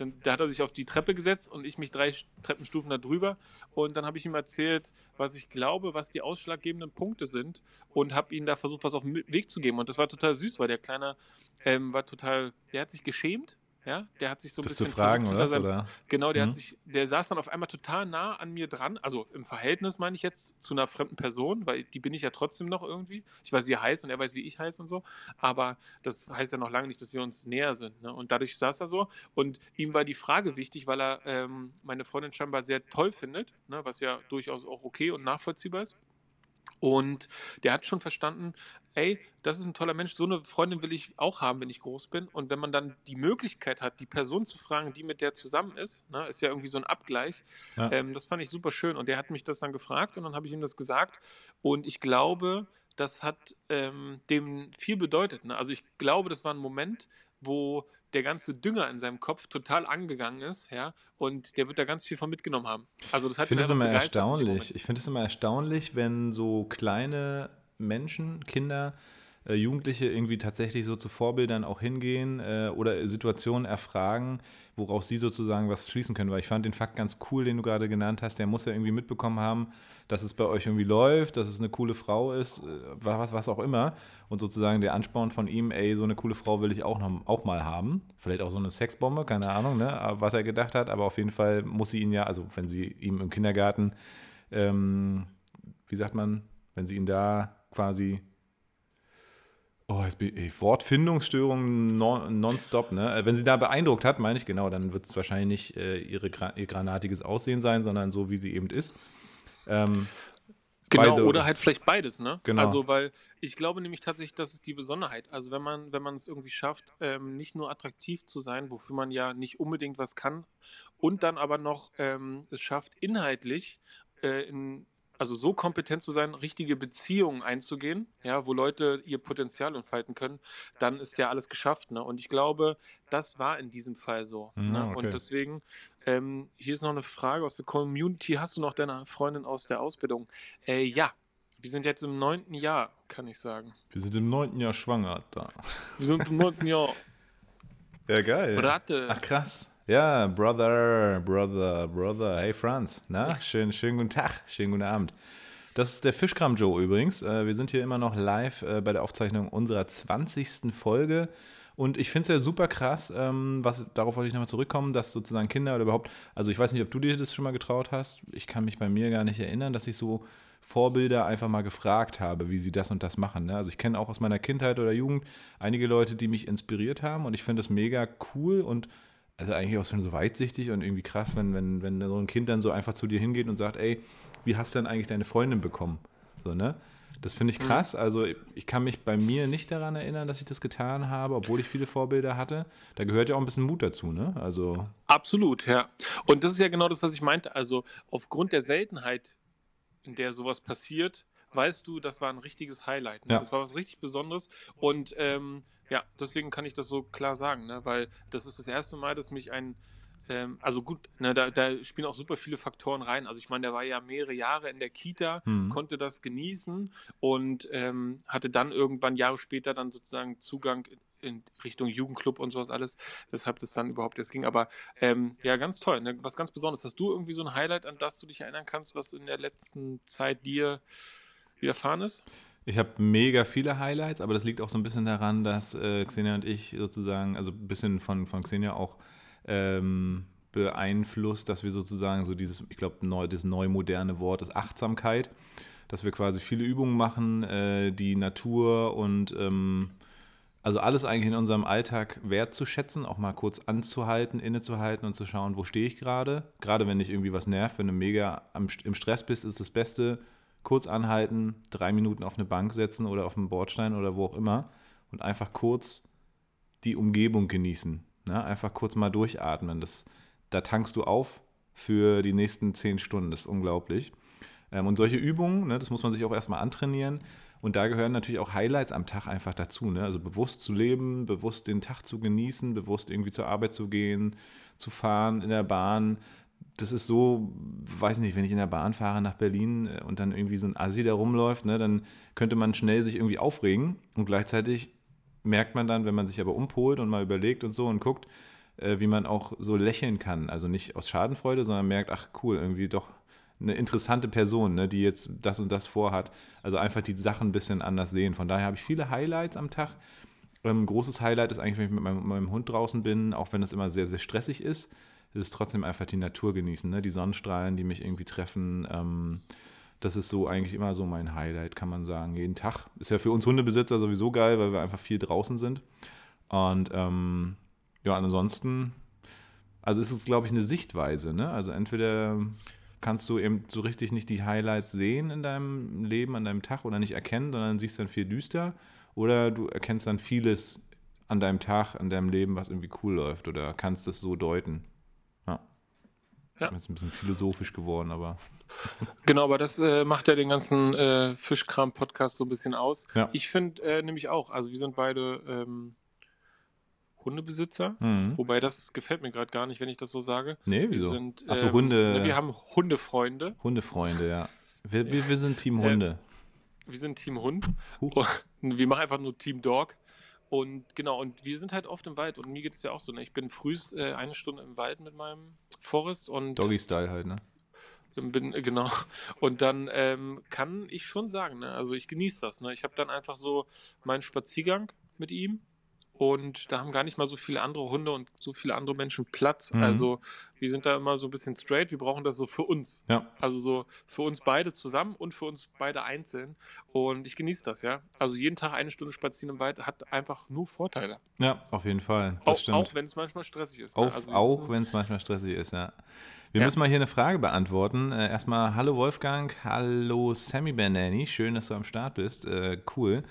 dann da hat er sich auf die Treppe gesetzt und ich mich drei Treppenstufen da drüber. Und dann habe ich ihm erzählt, was ich glaube, was die ausschlaggebenden Punkte sind und habe ihm da versucht, was auf den Weg zu geben. Und das war total süß, weil der Kleine ähm, war total, der hat sich geschämt. Ja, der hat sich so ein das bisschen zu fragen, versucht, oder? seinem, oder? Genau, der Mhm. hat sich, der saß dann auf einmal total nah an mir dran, also im Verhältnis meine ich jetzt zu einer fremden Person, weil die bin ich ja trotzdem noch irgendwie. Ich weiß, wie er heißt und er weiß, wie ich heiße und so, aber das heißt ja noch lange nicht, dass wir uns näher sind. Ne? Und dadurch saß er so und ihm war die Frage wichtig, weil er ähm, meine Freundin scheinbar sehr toll findet, ne? was ja durchaus auch okay und nachvollziehbar ist. Und der hat schon verstanden, ey, das ist ein toller Mensch, so eine Freundin will ich auch haben, wenn ich groß bin. Und wenn man dann die Möglichkeit hat, die Person zu fragen, die mit der zusammen ist, ne, ist ja irgendwie so ein Abgleich. Ja. Ähm, das fand ich super schön. Und der hat mich das dann gefragt und dann habe ich ihm das gesagt. Und ich glaube, das hat ähm, dem viel bedeutet. Ne? Also ich glaube, das war ein Moment, wo der ganze Dünger in seinem Kopf total angegangen ist, ja, und der wird da ganz viel von mitgenommen haben. Also das hat Ich finde es immer erstaunlich. Ich finde es immer erstaunlich, wenn so kleine Menschen, Kinder, äh, Jugendliche irgendwie tatsächlich so zu Vorbildern auch hingehen äh, oder Situationen erfragen, woraus sie sozusagen was schließen können. Weil ich fand den Fakt ganz cool, den du gerade genannt hast. Der muss ja irgendwie mitbekommen haben, dass es bei euch irgendwie läuft, dass es eine coole Frau ist, äh, was, was auch immer. Und sozusagen der Ansporn von ihm, ey, so eine coole Frau will ich auch, noch, auch mal haben. Vielleicht auch so eine Sexbombe, keine Ahnung, ne, was er gedacht hat. Aber auf jeden Fall muss sie ihn ja, also wenn sie ihm im Kindergarten, ähm, wie sagt man, wenn sie ihn da quasi Oh, jetzt bin ich, Wortfindungsstörungen non, nonstop, ne? Äh, Wenn sie da beeindruckt hat, meine ich genau, dann wird es wahrscheinlich nicht äh, ihre, ihr granatiges Aussehen sein, sondern so, wie sie eben ist. Ähm, Genau, Beide. oder halt vielleicht beides, ne? Genau. Also, weil ich glaube nämlich tatsächlich, das ist die Besonderheit. Also, wenn man, wenn man es irgendwie schafft, ähm, nicht nur attraktiv zu sein, wofür man ja nicht unbedingt was kann, und dann aber noch ähm, es schafft, inhaltlich äh, in, also so kompetent zu sein, richtige Beziehungen einzugehen, ja, wo Leute ihr Potenzial entfalten können, dann ist ja alles geschafft, ne? Und ich glaube, das war in diesem Fall so. Ja, ne? okay. Und deswegen, ähm, hier ist noch eine Frage aus der Community. Hast du noch deine Freundin aus der Ausbildung? Äh, ja, wir sind jetzt im neunten Jahr, kann ich sagen. wir sind im neunten Jahr schwanger, da. Wir sind im neunten Jahr. Ja, geil. Bratte. Ach, krass. Ja, Brother, Brother, Brother. Hey, Franz. Na, schön, schönen guten Tag, schönen guten Abend. Das ist der Fischkram Joe übrigens. Äh, Wir sind hier immer noch live äh, bei der Aufzeichnung unserer 20. Folge. Und ich finde es ja super krass, ähm, was, darauf wollte ich nochmal zurückkommen, dass sozusagen Kinder oder überhaupt, also ich weiß nicht, ob du dir das schon mal getraut hast. Ich kann mich bei mir gar nicht erinnern, dass ich so Vorbilder einfach mal gefragt habe, wie sie das und das machen. Ne? Also ich kenne auch aus meiner Kindheit oder Jugend einige Leute, die mich inspiriert haben und ich finde das mega cool und also eigentlich auch schon so weitsichtig und irgendwie krass, wenn, wenn, wenn so ein Kind dann so einfach zu dir hingeht und sagt, ey, wie hast du denn eigentlich deine Freundin bekommen? So, ne? Das finde ich krass. Also ich kann mich bei mir nicht daran erinnern, dass ich das getan habe, obwohl ich viele Vorbilder hatte. Da gehört ja auch ein bisschen Mut dazu, ne? Also, Absolut, ja. Und das ist ja genau das, was ich meinte. Also aufgrund der Seltenheit, in der sowas passiert, weißt du, das war ein richtiges Highlight. Ne? Ja. Das war was richtig Besonderes. Und ähm, ja, deswegen kann ich das so klar sagen, ne? weil das ist das erste Mal, dass mich ein, ähm, also gut, ne, da, da spielen auch super viele Faktoren rein. Also ich meine, der war ja mehrere Jahre in der Kita, Mhm. konnte das genießen und ähm, hatte dann irgendwann Jahre später dann sozusagen Zugang in, Richtung Jugendclub und sowas alles, weshalb das dann überhaupt erst ging. Aber ähm, ja, ganz toll, ne? was ganz Besonderes. Hast du irgendwie so ein Highlight, an das du dich erinnern kannst, was in der letzten Zeit dir widerfahren ist? Ich habe mega viele Highlights, aber das liegt auch so ein bisschen daran, dass äh, Xenia und ich sozusagen, also ein bisschen von, von Xenia auch ähm, beeinflusst, dass wir sozusagen so dieses, ich glaube, neu, das neu moderne Wort ist Achtsamkeit, dass wir quasi viele Übungen machen, äh, die Natur und ähm, also alles eigentlich in unserem Alltag wertzuschätzen, auch mal kurz anzuhalten, innezuhalten und zu schauen, wo stehe ich gerade. Gerade wenn dich irgendwie was nervt, wenn du mega am, im Stress bist, ist das Beste, kurz anhalten, drei Minuten auf eine Bank setzen oder auf einen Bordstein oder wo auch immer und einfach kurz die Umgebung genießen. Ne? Einfach kurz mal durchatmen. Das, da tankst du auf für die nächsten zehn Stunden. Das ist unglaublich. Ähm, und solche Übungen, ne, das muss man sich auch erstmal antrainieren. Und da gehören natürlich auch Highlights am Tag einfach dazu. Ne? Also bewusst zu leben, bewusst den Tag zu genießen, bewusst irgendwie zur Arbeit zu gehen, zu fahren in der Bahn. Das ist so, weiß nicht, wenn ich in der Bahn fahre nach Berlin äh, und dann irgendwie so ein Assi da rumläuft, ne, dann könnte man schnell sich irgendwie aufregen und gleichzeitig merkt man dann, wenn man sich aber umpolt und mal überlegt und so und guckt, äh, wie man auch so lächeln kann. Also nicht aus Schadenfreude, sondern merkt, ach cool, irgendwie doch eine interessante Person, ne, die jetzt das und das vorhat. Also einfach die Sachen ein bisschen anders sehen. Von daher habe ich viele Highlights am Tag. Ähm, großes Highlight ist eigentlich, wenn ich mit meinem, meinem Hund draußen bin, auch wenn es immer sehr, sehr stressig ist, ist es trotzdem einfach die Natur genießen, ne? die Sonnenstrahlen, die mich irgendwie treffen. Ähm, das ist so eigentlich immer so mein Highlight, kann man sagen. Jeden Tag. Ist ja für uns Hundebesitzer sowieso geil, weil wir einfach viel draußen sind. Und ähm, ja, ansonsten, also ist es, glaube ich, eine Sichtweise. Ne? Also entweder kannst du eben so richtig nicht die Highlights sehen in deinem Leben, an deinem Tag oder nicht erkennen, sondern siehst dann viel düster. Oder du erkennst dann vieles an deinem Tag, an deinem Leben, was irgendwie cool läuft oder kannst es so deuten. Ja. ja. Jetzt ein bisschen philosophisch geworden, aber. Genau, aber das äh, macht ja den ganzen äh, Fischkram-Podcast so ein bisschen aus. Ja. Ich finde äh, nämlich auch, also wir sind beide ähm, Hundebesitzer, mhm. wobei das gefällt mir gerade gar nicht, wenn ich das so sage. Nee, wieso? Wir sind, Achso, ähm, Hunde. Ne, wir haben Hundefreunde. Hundefreunde, ja. Wir, wir, wir sind Team ähm, Hunde. wir sind Team Hund. Huch. Wir machen einfach nur Team Dog. Und genau, und wir sind halt oft im Wald und mir geht es ja auch so. Ne? Ich bin frühst äh, eine Stunde im Wald mit meinem Forest und. Doggy-Style halt, ne? Bin, äh, genau. Und dann ähm, kann ich schon sagen, ne? also ich genieße das. Ne? Ich habe dann einfach so meinen Spaziergang mit ihm und da haben gar nicht mal so viele andere Hunde und so viele andere Menschen Platz. Mhm. Also wir sind da immer so ein bisschen straight. Wir brauchen das so für uns. Ja. Also so für uns beide zusammen und für uns beide einzeln. Und ich genieße das, ja. Also jeden Tag eine Stunde spazieren im Wald hat einfach nur Vorteile. Ja, auf jeden Fall. Das auch, stimmt. auch wenn es manchmal stressig ist. Ne? Auf, also auch wenn es manchmal stressig ist, ja. Wir ja. müssen mal hier eine Frage beantworten. Äh, erstmal, hallo Wolfgang, hallo Sammy Banani, schön, dass du am Start bist. Äh, cool.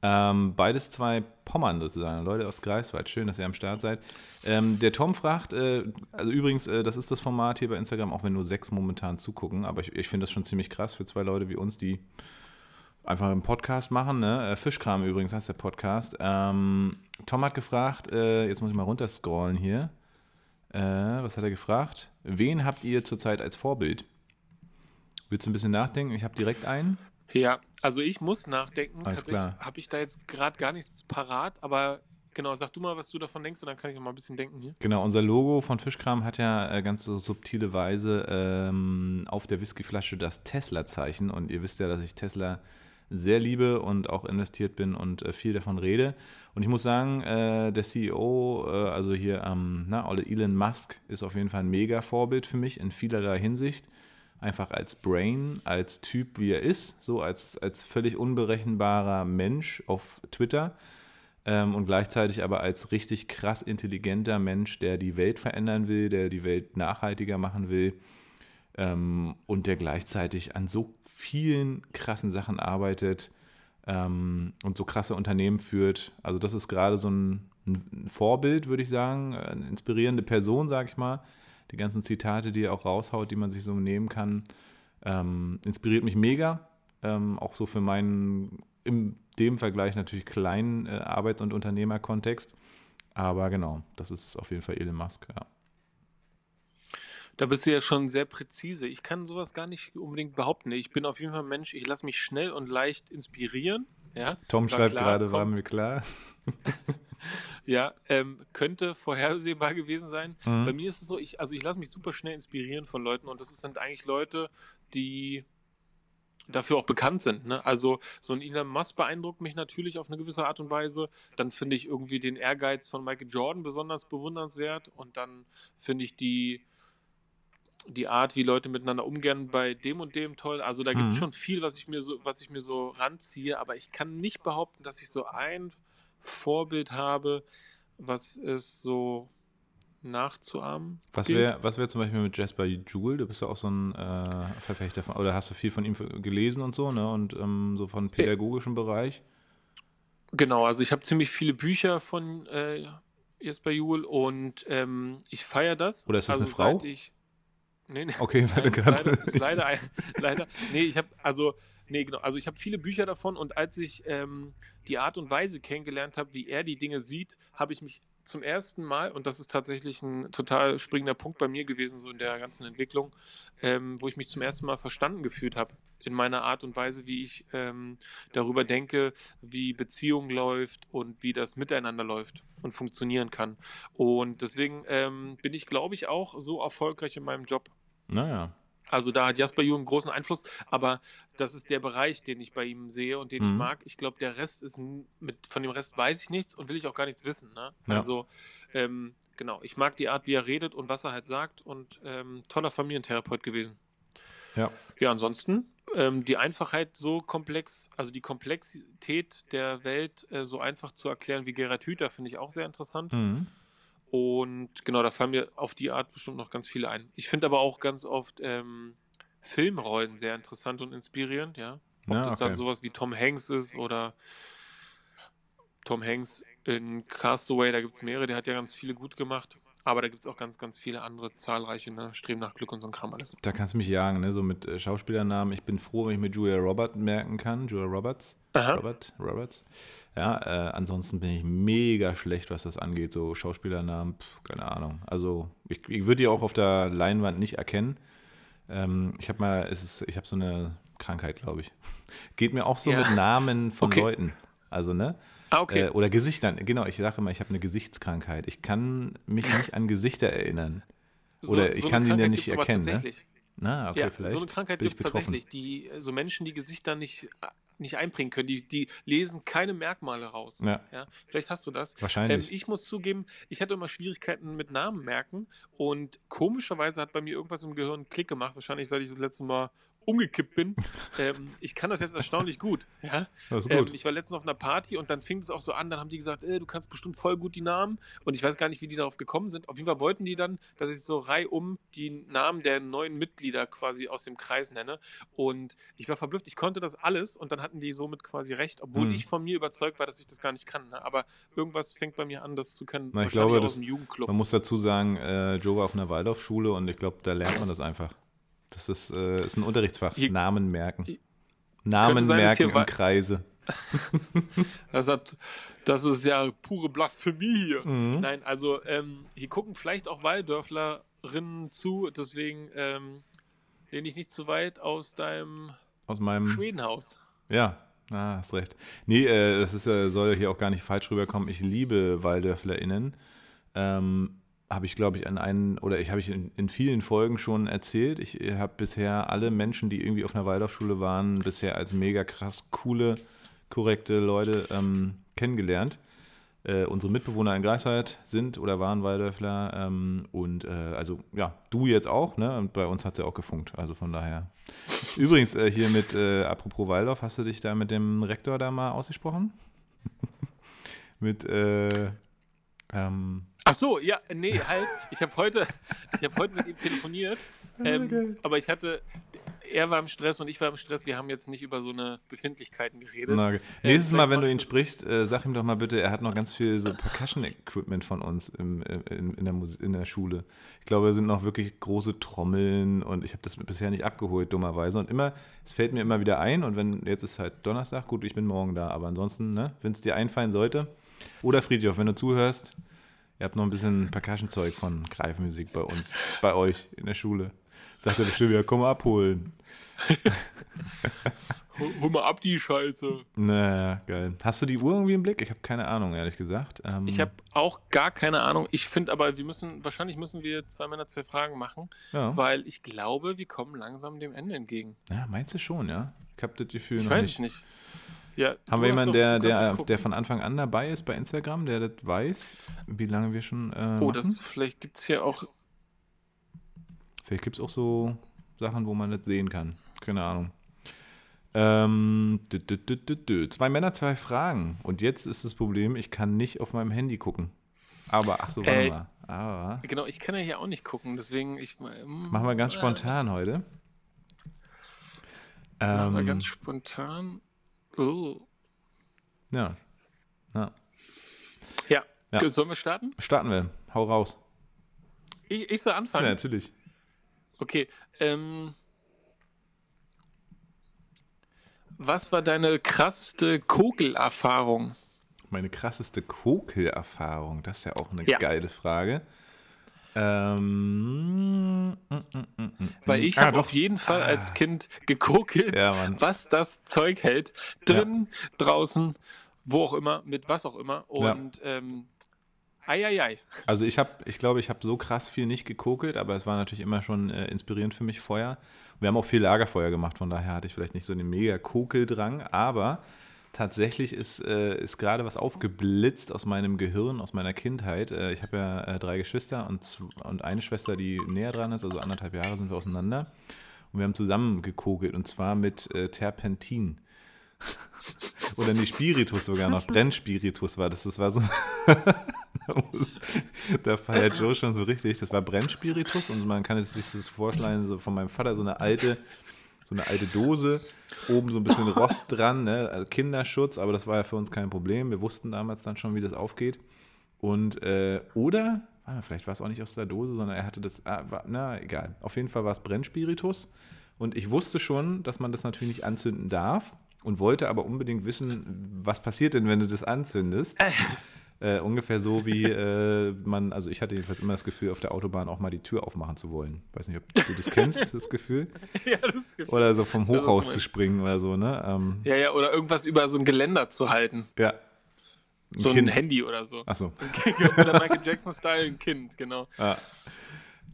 Ähm, beides zwei Pommern sozusagen, Leute aus Greifswald. Schön, dass ihr am Start seid. Ähm, der Tom fragt, äh, also übrigens, äh, das ist das Format hier bei Instagram, auch wenn nur sechs momentan zugucken, aber ich, ich finde das schon ziemlich krass für zwei Leute wie uns, die einfach einen Podcast machen. Ne? Äh, Fischkram übrigens heißt der Podcast. Ähm, Tom hat gefragt, äh, jetzt muss ich mal runterscrollen hier. Äh, was hat er gefragt? Wen habt ihr zurzeit als Vorbild? Willst du ein bisschen nachdenken? Ich habe direkt einen. Ja, also ich muss nachdenken. Alles Tatsächlich habe ich da jetzt gerade gar nichts parat, aber genau, sag du mal, was du davon denkst und dann kann ich noch mal ein bisschen denken hier. Genau, unser Logo von Fischkram hat ja äh, ganz so subtile Weise ähm, auf der Whiskyflasche das Tesla-Zeichen und ihr wisst ja, dass ich Tesla sehr liebe und auch investiert bin und äh, viel davon rede. Und ich muss sagen, äh, der CEO, äh, also hier ähm, na, Elon Musk, ist auf jeden Fall ein mega Vorbild für mich in vielerlei Hinsicht einfach als Brain, als Typ, wie er ist, so als, als völlig unberechenbarer Mensch auf Twitter ähm, und gleichzeitig aber als richtig krass intelligenter Mensch, der die Welt verändern will, der die Welt nachhaltiger machen will ähm, und der gleichzeitig an so vielen krassen Sachen arbeitet ähm, und so krasse Unternehmen führt. Also das ist gerade so ein, ein Vorbild, würde ich sagen, eine inspirierende Person, sage ich mal die ganzen Zitate, die er auch raushaut, die man sich so nehmen kann, ähm, inspiriert mich mega. Ähm, auch so für meinen, in dem Vergleich natürlich kleinen äh, Arbeits- und Unternehmerkontext. Aber genau, das ist auf jeden Fall Elon Musk, ja. Da bist du ja schon sehr präzise. Ich kann sowas gar nicht unbedingt behaupten. Ich bin auf jeden Fall ein Mensch, ich lasse mich schnell und leicht inspirieren. Ja, Tom schreibt klar, gerade, war mir klar. ja, ähm, könnte vorhersehbar gewesen sein. Mhm. Bei mir ist es so, ich, also ich lasse mich super schnell inspirieren von Leuten und das sind eigentlich Leute, die dafür auch bekannt sind. Ne? Also so ein Elon Musk beeindruckt mich natürlich auf eine gewisse Art und Weise. Dann finde ich irgendwie den Ehrgeiz von Michael Jordan besonders bewundernswert und dann finde ich die die Art, wie Leute miteinander umgehen, bei dem und dem toll. Also da gibt es mhm. schon viel, was ich mir so, was ich mir so ranziehe, aber ich kann nicht behaupten, dass ich so ein Vorbild habe, was es so nachzuahmen. Was wäre was wär zum Beispiel mit Jasper Jewell? Du bist ja auch so ein äh, Verfechter von, oder hast du viel von ihm gelesen und so, ne? Und ähm, so von pädagogischem äh, Bereich? Genau, also ich habe ziemlich viele Bücher von äh, Jasper Jewell und ähm, ich feiere das. Oder ist das also eine Frau? Ich, nee, nee. Okay, nein, ist leider, ist leider, ein, leider. Nee, ich habe also Nee, genau. Also ich habe viele Bücher davon und als ich ähm, die Art und Weise kennengelernt habe, wie er die Dinge sieht, habe ich mich zum ersten Mal, und das ist tatsächlich ein total springender Punkt bei mir gewesen, so in der ganzen Entwicklung, ähm, wo ich mich zum ersten Mal verstanden gefühlt habe in meiner Art und Weise, wie ich ähm, darüber denke, wie Beziehung läuft und wie das miteinander läuft und funktionieren kann. Und deswegen ähm, bin ich, glaube ich, auch so erfolgreich in meinem Job. Naja, Also da hat Jasper Juhl einen großen Einfluss, aber das ist der Bereich, den ich bei ihm sehe und den mhm. ich mag. Ich glaube, der Rest ist mit, von dem Rest weiß ich nichts und will ich auch gar nichts wissen. Ne? Ja. Also ähm, genau, ich mag die Art, wie er redet und was er halt sagt und ähm, toller Familientherapeut gewesen. Ja. Ja, ansonsten ähm, die Einfachheit so komplex, also die Komplexität der Welt äh, so einfach zu erklären wie Gerhard Hüther, finde ich auch sehr interessant. Mhm. Und genau, da fallen mir auf die Art bestimmt noch ganz viele ein. Ich finde aber auch ganz oft ähm, Filmrollen sehr interessant und inspirierend, ja. Ob ja, das okay. dann sowas wie Tom Hanks ist oder Tom Hanks in Castaway, da gibt es mehrere, der hat ja ganz viele gut gemacht. Aber da gibt es auch ganz, ganz viele andere zahlreiche, ne? Streben nach Glück und so ein Kram alles. Da kannst du mich jagen, ne? So mit äh, Schauspielernamen. Ich bin froh, wenn ich mir Julia Roberts merken kann. Julia Roberts. Aha. Robert, Roberts. Ja, äh, ansonsten bin ich mega schlecht, was das angeht. So Schauspielernamen, pf, keine Ahnung. Also ich, ich würde die auch auf der Leinwand nicht erkennen. Ähm, ich habe mal, es ist, ich habe so eine Krankheit, glaube ich. Geht mir auch so ja. mit Namen von okay. Leuten. Also, ne? Ah, okay. Äh, oder Gesichtern. Genau, ich sage immer, ich habe eine Gesichtskrankheit. Ich kann mich nicht an Gesichter erinnern. Oder so, ich so kann sie ja nicht erkennen. Ne? Na, okay, ja, vielleicht. So eine Krankheit gibt es tatsächlich. Die, so Menschen, die Gesichter nicht nicht einbringen können. Die, die lesen keine Merkmale raus. Ja. ja. Vielleicht hast du das. Wahrscheinlich. Ähm, ich muss zugeben, ich hatte immer Schwierigkeiten mit Namen merken und komischerweise hat bei mir irgendwas im Gehirn Klick gemacht. Wahrscheinlich, seit ich das letzte Mal umgekippt bin. ähm, ich kann das jetzt erstaunlich gut. Ja? Ist gut. Ähm, ich war letztens auf einer Party und dann fing es auch so an, dann haben die gesagt, äh, du kannst bestimmt voll gut die Namen und ich weiß gar nicht, wie die darauf gekommen sind. Auf jeden Fall wollten die dann, dass ich so reihum die Namen der neuen Mitglieder quasi aus dem Kreis nenne und ich war verblüfft, ich konnte das alles und dann hatten die somit quasi recht, obwohl hm. ich von mir überzeugt war, dass ich das gar nicht kann. Ne? Aber irgendwas fängt bei mir an, das zu können. Na, ich glaube, das, man muss dazu sagen, äh, Joe war auf einer Waldorfschule und ich glaube, da lernt man das einfach. Das ist, äh, ist ein Unterrichtsfach. Hier, Namen merken. Namen sein, merken im Kreise. das, hat, das ist ja pure Blasphemie hier. Mhm. Nein, also ähm, hier gucken vielleicht auch Waldörflerinnen zu, deswegen ähm, lehne ich nicht zu weit aus deinem aus meinem Schwedenhaus. Ja, ah, hast recht. Nee, äh, das ist, äh, soll hier auch gar nicht falsch rüberkommen. Ich liebe WaldörflerInnen. Ähm, habe ich, glaube ich, an einen, oder ich habe ich in, in, vielen Folgen schon erzählt. Ich habe bisher alle Menschen, die irgendwie auf einer Waldorfschule waren, bisher als mega krass coole, korrekte Leute ähm, kennengelernt. Äh, unsere Mitbewohner in Greifswald sind oder waren Waldorfler ähm, und äh, also ja, du jetzt auch, ne? Und bei uns hat es ja auch gefunkt, also von daher. Übrigens, äh, hier mit, äh, apropos Waldorf, hast du dich da mit dem Rektor da mal ausgesprochen? mit, äh, ähm, Ach so, ja, nee, halt. Ich habe heute, ich habe heute mit ihm telefoniert, ähm, aber ich hatte, er war im Stress und ich war im Stress. Wir haben jetzt nicht über so eine Befindlichkeiten geredet. Na, okay. Nächstes Mal, wenn du ihn sprichst, äh, sag ihm doch mal bitte, er hat noch ganz viel so Percussion-Equipment von uns im, äh, in, in, der in der Schule. Ich glaube, da sind noch wirklich große Trommeln und ich habe das bisher nicht abgeholt, dummerweise. Und immer, es fällt mir immer wieder ein und wenn, jetzt ist halt Donnerstag, gut, ich bin morgen da, aber ansonsten, ne, wenn es dir einfallen sollte, oder Friedhof, wenn du zuhörst, Ihr habt noch ein bisschen Percussion-Zeug von Greifmusik bei uns, bei euch in der Schule. Sagt er bestimmt wieder, komm mal abholen. Hol mal ab die Scheiße. Naja, geil. Hast du die Uhr irgendwie im Blick? Ich habe keine Ahnung, ehrlich gesagt. Ähm ich habe auch gar keine Ahnung. Ich finde aber, wir müssen, wahrscheinlich müssen wir zwei Männer, zwei Fragen machen, ja. weil ich glaube, wir kommen langsam dem Ende entgegen. Ja, meinst du schon, ja? Ich habe das Gefühl ich noch weiß nicht. nicht. Ja, Haben wir jemanden, der, der, der von Anfang an dabei ist bei Instagram, der das weiß, wie lange wir schon. Äh, oh, das vielleicht gibt es hier auch. Vielleicht gibt es auch so Sachen, wo man das sehen kann. Keine Ahnung. Ähm, dü, dü, dü, zwei Männer, zwei Fragen. Und jetzt ist das Problem, ich kann nicht auf meinem Handy gucken. Aber, ach so, warte äh, mal. Aber. Genau, ich kann ja hier auch nicht gucken, deswegen ich. Mm, Machen wir ganz äh, spontan äh, heute. Machen wir ganz ähm, spontan. Oh. Ja. Ja. ja. ja. Sollen wir starten? Starten wir. Hau raus. Ich, ich soll anfangen? Ja, natürlich. Okay. Ähm, was war deine krasseste Kokelerfahrung? Meine krasseste Kokelerfahrung, das ist ja auch eine ja. geile Frage. Ähm, mm, mm, mm, Weil ich ah, habe auf jeden Fall ah. als Kind gekokelt, ja, was das Zeug hält. Drin, ja. draußen, wo auch immer, mit was auch immer. Und ja. ähm, Eieiei. Also ich habe, ich glaube, ich habe so krass viel nicht gekokelt, aber es war natürlich immer schon äh, inspirierend für mich Feuer. Wir haben auch viel Lagerfeuer gemacht, von daher hatte ich vielleicht nicht so den mega Kokeldrang, aber tatsächlich ist, äh, ist gerade was aufgeblitzt aus meinem Gehirn, aus meiner Kindheit. Äh, ich habe ja äh, drei Geschwister und, und eine Schwester, die näher dran ist, also anderthalb Jahre sind wir auseinander. Und wir haben zusammen gekokelt und zwar mit äh, Terpentin. Oder nee, Spiritus sogar noch. Brennspiritus war das. Das war so. da feiert Joe schon so richtig. Das war Brennspiritus und man kann sich das vorstellen, so von meinem Vater so eine alte, so eine alte Dose, oben so ein bisschen Rost dran, ne? also Kinderschutz, aber das war ja für uns kein Problem. Wir wussten damals dann schon, wie das aufgeht. Und, äh, oder, ah, vielleicht war es auch nicht aus der Dose, sondern er hatte das, ah, war, na, egal. Auf jeden Fall war es Brennspiritus. Und ich wusste schon, dass man das natürlich nicht anzünden darf und wollte aber unbedingt wissen, was passiert denn, wenn du das anzündest. Äh, ungefähr so wie äh, man, also ich hatte jedenfalls immer das Gefühl, auf der Autobahn auch mal die Tür aufmachen zu wollen. Weiß nicht, ob du das kennst, das Gefühl. ja, das Gefühl. Oder so vom Hochhaus zu springen oder so, ne? Ähm, ja, ja, oder irgendwas über so ein Geländer zu halten. Ja. Ein so kind. ein Handy oder so. Ach so. oder Michael Jackson-Style, ein Kind, genau. Ja.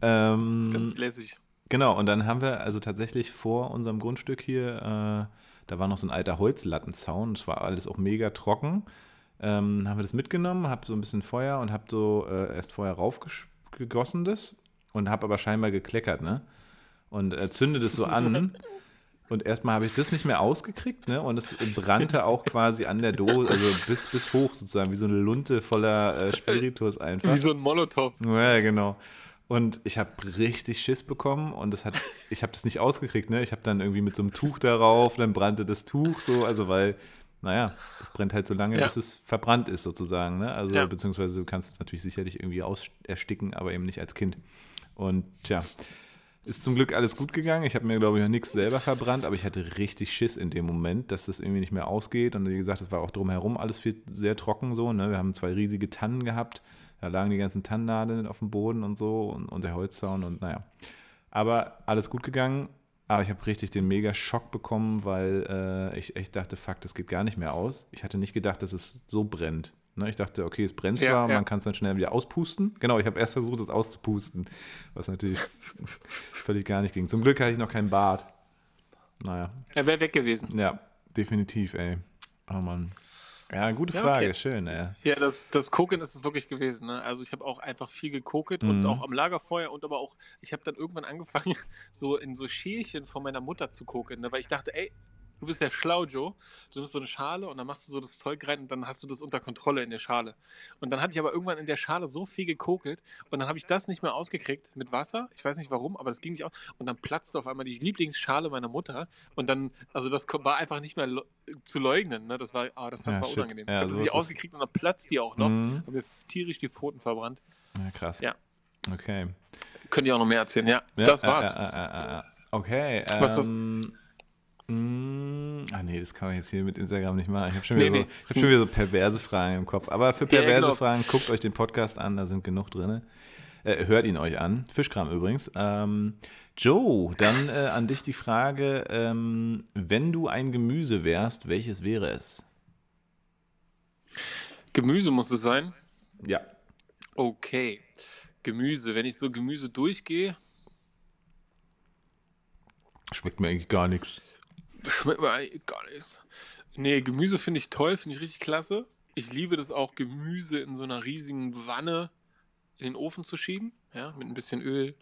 Ähm, Ganz lässig. Genau, und dann haben wir also tatsächlich vor unserem Grundstück hier, äh, da war noch so ein alter Holzlattenzaun, es war alles auch mega trocken. Ähm, haben wir das mitgenommen, habe so ein bisschen Feuer und habe so äh, erst Feuer raufgegossen das und habe aber scheinbar gekleckert, ne? Und äh, zünde das so an. Und erstmal habe ich das nicht mehr ausgekriegt, ne? Und es brannte auch quasi an der Dose, also bis, bis hoch sozusagen, wie so eine Lunte voller äh, Spiritus einfach. Wie so ein Molotow. Ja, genau. Und ich habe richtig Schiss bekommen und das hat, ich habe das nicht ausgekriegt, ne? Ich habe dann irgendwie mit so einem Tuch darauf, dann brannte das Tuch so, also weil, naja, das brennt halt so lange, ja. bis es verbrannt ist sozusagen, ne? Also ja. beziehungsweise du kannst es natürlich sicherlich irgendwie ausersticken, aber eben nicht als Kind. Und tja, ist zum Glück alles gut gegangen. Ich habe mir, glaube ich, noch nichts selber verbrannt, aber ich hatte richtig Schiss in dem Moment, dass das irgendwie nicht mehr ausgeht. Und wie gesagt, es war auch drumherum alles viel, sehr trocken so. Ne? Wir haben zwei riesige Tannen gehabt da lagen die ganzen Tannennadeln auf dem Boden und so und, und der Holzzaun und naja. Aber alles gut gegangen. Aber ich habe richtig den mega Schock bekommen, weil äh, ich echt dachte, fuck, das geht gar nicht mehr aus. Ich hatte nicht gedacht, dass es so brennt. Ne, ich dachte, okay, es brennt zwar, ja, ja. man kann es dann schnell wieder auspusten. Genau, ich habe erst versucht, es auszupusten, was natürlich völlig gar nicht ging. Zum Glück hatte ich noch keinen Bart. Naja. Er wäre weg gewesen. Ja, definitiv, ey. Oh Mann. Ja, gute Frage, ja, okay. schön, ey. Ja, das, das Koken ist es wirklich gewesen. Ne? Also ich habe auch einfach viel gekokelt mhm. und auch am Lagerfeuer und aber auch, ich habe dann irgendwann angefangen, so in so Schälchen von meiner Mutter zu koken, ne? weil ich dachte, ey, du bist ja schlau, Joe. Du nimmst so eine Schale und dann machst du so das Zeug rein und dann hast du das unter Kontrolle in der Schale. Und dann hatte ich aber irgendwann in der Schale so viel gekokelt und dann habe ich das nicht mehr ausgekriegt mit Wasser. Ich weiß nicht warum, aber das ging nicht aus. Und dann platzte auf einmal die Lieblingsschale meiner Mutter und dann, also das war einfach nicht mehr zu leugnen. Ne? Das war, oh, das war, ja, unangenehm. Ja, ich habe so sie ausgekriegt und dann platzt die auch noch. Mhm. Und mir tierisch die Pfoten verbrannt. Ja, krass. Ja. Okay. Könnt ihr auch noch mehr erzählen? Ja, ja das war's. Äh, äh, äh, okay. Was ähm, Mm, ah nee, das kann man jetzt hier mit Instagram nicht machen. Ich habe schon, nee, nee. so, hab schon wieder so perverse Fragen im Kopf. Aber für perverse ja, genau. Fragen, guckt euch den Podcast an, da sind genug drin. Äh, hört ihn euch an. Fischkram übrigens. Ähm, Joe, dann äh, an dich die Frage, ähm, wenn du ein Gemüse wärst, welches wäre es? Gemüse muss es sein? Ja. Okay. Gemüse. Wenn ich so Gemüse durchgehe. Schmeckt mir eigentlich gar nichts. Schmeckt mir eigentlich gar nichts. Nee, Gemüse finde ich toll, finde ich richtig klasse. Ich liebe das auch, Gemüse in so einer riesigen Wanne in den Ofen zu schieben, ja, mit ein bisschen Öl.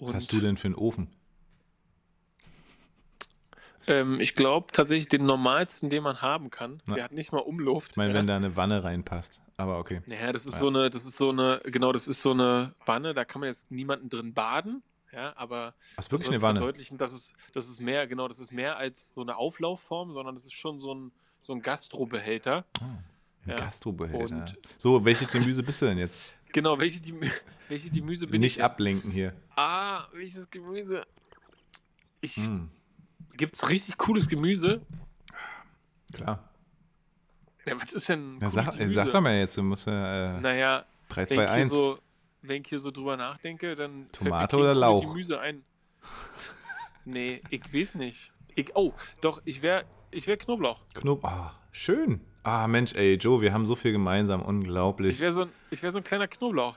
Was hast du denn für einen Ofen? Ähm, ich glaube tatsächlich den normalsten, den man haben kann. Na. Der hat nicht mal Umluft. Ich meine, ja. wenn da eine Wanne reinpasst. Aber okay. Naja, das ist ja. so eine, das ist so eine, genau, das ist so eine Wanne, da kann man jetzt niemanden drin baden. Ja, aber das ist wirklich eine Wanne. verdeutlichen, dass es, das ist mehr, genau, das ist mehr als so eine Auflaufform, sondern das ist schon so ein, so ein Gastrobehälter. Oh, ein ja. Gastrobehälter. Und so, welche Gemüse bist du denn jetzt? Genau, welche, die, welche Gemüse bin Nicht ich? Nicht ablenken hier. Ah, welches Gemüse? Ich. Hm. Gibt's richtig cooles Gemüse? Klar. Ja, was ist denn. Ja, sag, sag doch mal jetzt, du musst ja. Äh, naja, 3, 2, 1. So, wenn ich hier so drüber nachdenke, dann Tomate oder Lauch? Gemüse ein. nee, ich weiß nicht. Ich, oh, doch, ich wäre ich wäre Knoblauch. Knoblauch. Ah, schön. Ah, Mensch, ey, Joe, wir haben so viel gemeinsam. Unglaublich. Ich wäre so, ein, wär so ein kleiner Knoblauch.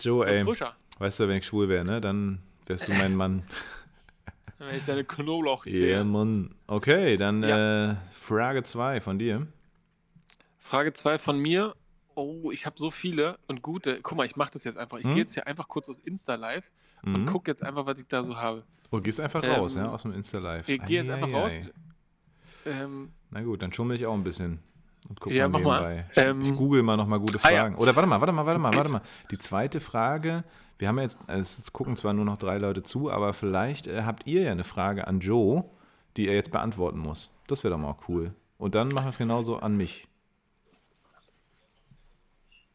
Joe, so ey. Frischer. Weißt du, wenn ich schwul wäre, ne, dann wärst du mein Mann. Wenn ich deine Knoblauch zähle. Ja, Mann. Okay, dann ja. äh, Frage 2 von dir. Frage 2 von mir. Oh, ich habe so viele und gute. Guck mal, ich mache das jetzt einfach. Ich hm? gehe jetzt hier einfach kurz aus Insta Live mhm. und gucke jetzt einfach, was ich da so habe. Oh, gehst einfach ähm, raus, ja, aus dem Insta Live. Ich gehe jetzt einfach raus. Ähm, Na gut, dann schummel ich auch ein bisschen. Und guck ja, mal mach mal. Ähm, ich google mal nochmal gute Fragen. Ah, ja. Oder warte mal, warte mal, warte mal, warte mal. Die zweite Frage wir haben jetzt, es gucken zwar nur noch drei Leute zu, aber vielleicht äh, habt ihr ja eine Frage an Joe, die er jetzt beantworten muss. Das wäre doch mal cool. Und dann machen wir es genauso an mich.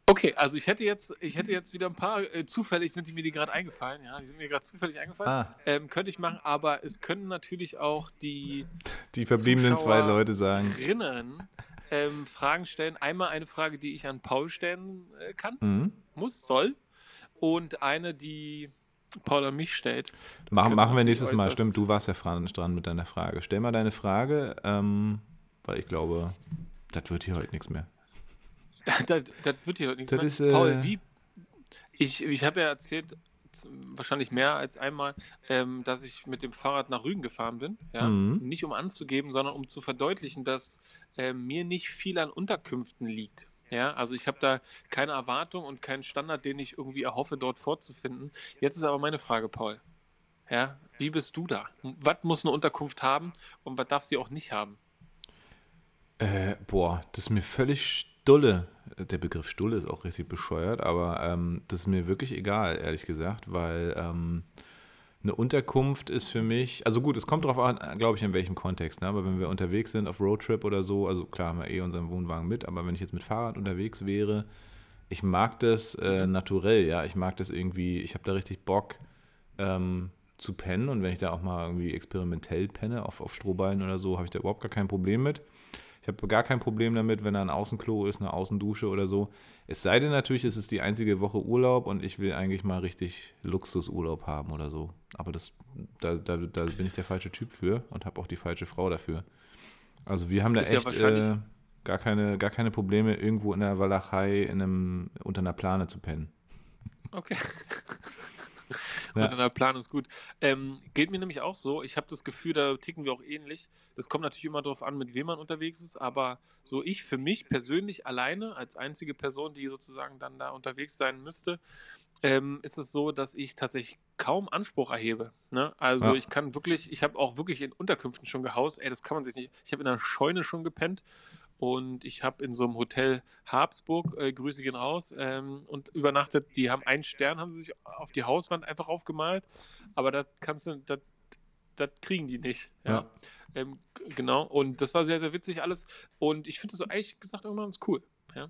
Okay, also ich hätte jetzt, ich hätte jetzt wieder ein paar, äh, zufällig sind die mir die gerade eingefallen, ja, die sind mir gerade zufällig eingefallen. Ah. Ähm, könnte ich machen, aber es können natürlich auch die Die verbliebenen zwei Leute sagen. Ähm, Fragen stellen. Einmal eine Frage, die ich an Paul stellen äh, kann, mhm. muss, soll und eine, die Paul an mich stellt. Machen, machen wir nächstes Mal. Stimmt, du warst ja dran mit deiner Frage. Stell mal deine Frage, ähm, weil ich glaube, das wird hier heute nichts mehr. das, das, wird hier nichts mehr. Ist, äh, Paul, wie? Ich, ich habe ja erzählt, wahrscheinlich mehr als einmal, ähm, dass ich mit dem Fahrrad nach Rügen gefahren bin. Ja? Mhm. Nicht um anzugeben, sondern um zu verdeutlichen, dass äh, mir nicht viel an Unterkünften liegt. Ja, also ich habe da keine Erwartung und keinen Standard, den ich irgendwie erhoffe, dort vorzufinden. Jetzt ist aber meine Frage, Paul. Ja, wie bist du da? Was muss eine Unterkunft haben und was darf sie auch nicht haben? Äh, boah, das ist mir völlig stulle. Der Begriff stulle ist auch richtig bescheuert, aber ähm, das ist mir wirklich egal, ehrlich gesagt, weil ähm, eine Unterkunft ist für mich, also gut, es kommt darauf an, glaube ich, in welchem Kontext, ne? aber wenn wir unterwegs sind auf Roadtrip oder so, also klar haben wir eh unseren Wohnwagen mit, aber wenn ich jetzt mit Fahrrad unterwegs wäre, ich mag das äh, naturell, ja, ich mag das irgendwie, ich habe da richtig Bock ähm, zu pennen und wenn ich da auch mal irgendwie experimentell penne auf, auf Strohballen oder so, habe ich da überhaupt gar kein Problem mit. Ich habe gar kein Problem damit, wenn da ein Außenklo ist, eine Außendusche oder so. Es sei denn natürlich, es ist die einzige Woche Urlaub und ich will eigentlich mal richtig Luxusurlaub haben oder so. Aber das, da, da, da bin ich der falsche Typ für und habe auch die falsche Frau dafür. Also wir haben da ist echt ja äh, gar, keine, gar keine Probleme, irgendwo in der Walachei in einem, unter einer Plane zu pennen. Okay. Ja. Und der Plan ist gut. Ähm, geht mir nämlich auch so. Ich habe das Gefühl, da ticken wir auch ähnlich. Das kommt natürlich immer darauf an, mit wem man unterwegs ist, aber so ich für mich persönlich alleine, als einzige Person, die sozusagen dann da unterwegs sein müsste, ähm, ist es so, dass ich tatsächlich kaum Anspruch erhebe. Ne? Also ja. ich kann wirklich, ich habe auch wirklich in Unterkünften schon gehaust. Ey, das kann man sich nicht. Ich habe in einer Scheune schon gepennt und ich habe in so einem Hotel Habsburg, äh, Grüße gehen raus, ähm, und übernachtet. Die haben einen Stern, haben sie sich auf die Hauswand einfach aufgemalt, aber das kannst du, das, das kriegen die nicht. Ja. ja. Ähm, genau, und das war sehr, sehr witzig alles. Und ich finde das so ehrlich gesagt irgendwann ganz cool. Ja.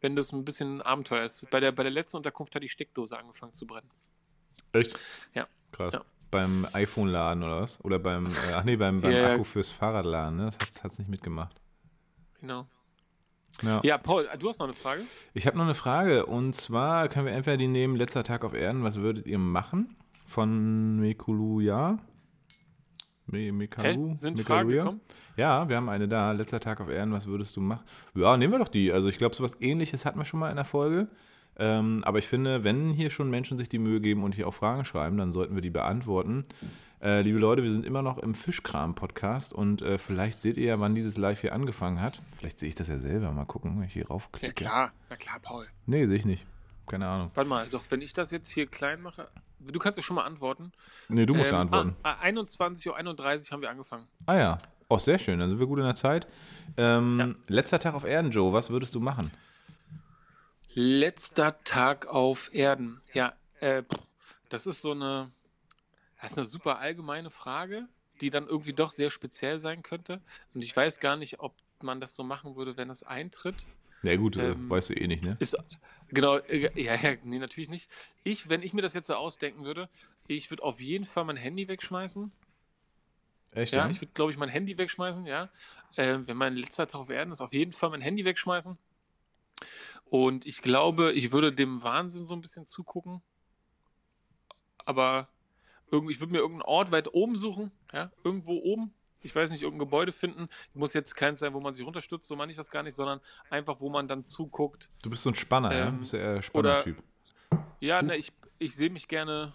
Wenn das ein bisschen ein Abenteuer ist. Bei der, bei der letzten Unterkunft hat die Steckdose angefangen zu brennen. Echt? Ja. Krass. Ja. Beim iPhone-Laden oder was? Oder beim, äh, ach nee, beim, beim Akku fürs Fahrradladen, ne? Das hat es nicht mitgemacht. Genau. Ja. ja, Paul, du hast noch eine Frage? Ich habe noch eine Frage und zwar können wir entweder die nehmen, letzter Tag auf Erden, was würdet ihr machen? Von Mekuluja? Me Mekalu? Hä? Sind Fragen gekommen? Ja, wir haben eine da, letzter Tag auf Erden, was würdest du machen? Ja, nehmen wir doch die. Also ich glaube, sowas ähnliches hatten wir schon mal in der Folge. Ähm, aber ich finde, wenn hier schon Menschen sich die Mühe geben und hier auch Fragen schreiben, dann sollten wir die beantworten. Äh, liebe Leute, wir sind immer noch im Fischkram-Podcast und äh, vielleicht seht ihr ja, wann dieses Live hier angefangen hat. Vielleicht sehe ich das ja selber. Mal gucken, wenn ich hier raufklicke. Ja klar, na klar, Paul. Nee, sehe ich nicht. Keine Ahnung. Warte mal, doch, wenn ich das jetzt hier klein mache. Du kannst ja schon mal antworten. Nee, du musst ähm, ja antworten. Ah, 21.31 Uhr haben wir angefangen. Ah ja. Oh, sehr schön. Dann sind wir gut in der Zeit. Ähm, ja. Letzter Tag auf Erden, Joe. Was würdest du machen? Letzter Tag auf Erden. Ja, äh, das ist so eine das ist eine super allgemeine Frage, die dann irgendwie doch sehr speziell sein könnte. Und ich weiß gar nicht, ob man das so machen würde, wenn es eintritt. Na ja, gut, äh, ähm, weißt du eh nicht, ne? Ist, genau, äh, ja, ja, nee, natürlich nicht. Ich, wenn ich mir das jetzt so ausdenken würde, ich würde auf jeden Fall mein Handy wegschmeißen. Echt? Ja, ja? ich würde, glaube ich, mein Handy wegschmeißen, ja. Äh, wenn mein letzter Tag auf Erden ist, auf jeden Fall mein Handy wegschmeißen. Und ich glaube, ich würde dem Wahnsinn so ein bisschen zugucken. Aber irgendwie, ich würde mir irgendeinen Ort weit oben suchen, ja, irgendwo oben, ich weiß nicht, irgendein Gebäude finden. Muss jetzt keins sein, wo man sich runterstützt, so meine ich das gar nicht, sondern einfach, wo man dann zuguckt. Du bist so ein Spanner, ähm, ja? Du bist ja eher Spanner-Typ. Ja, ne, ich, ich sehe mich gerne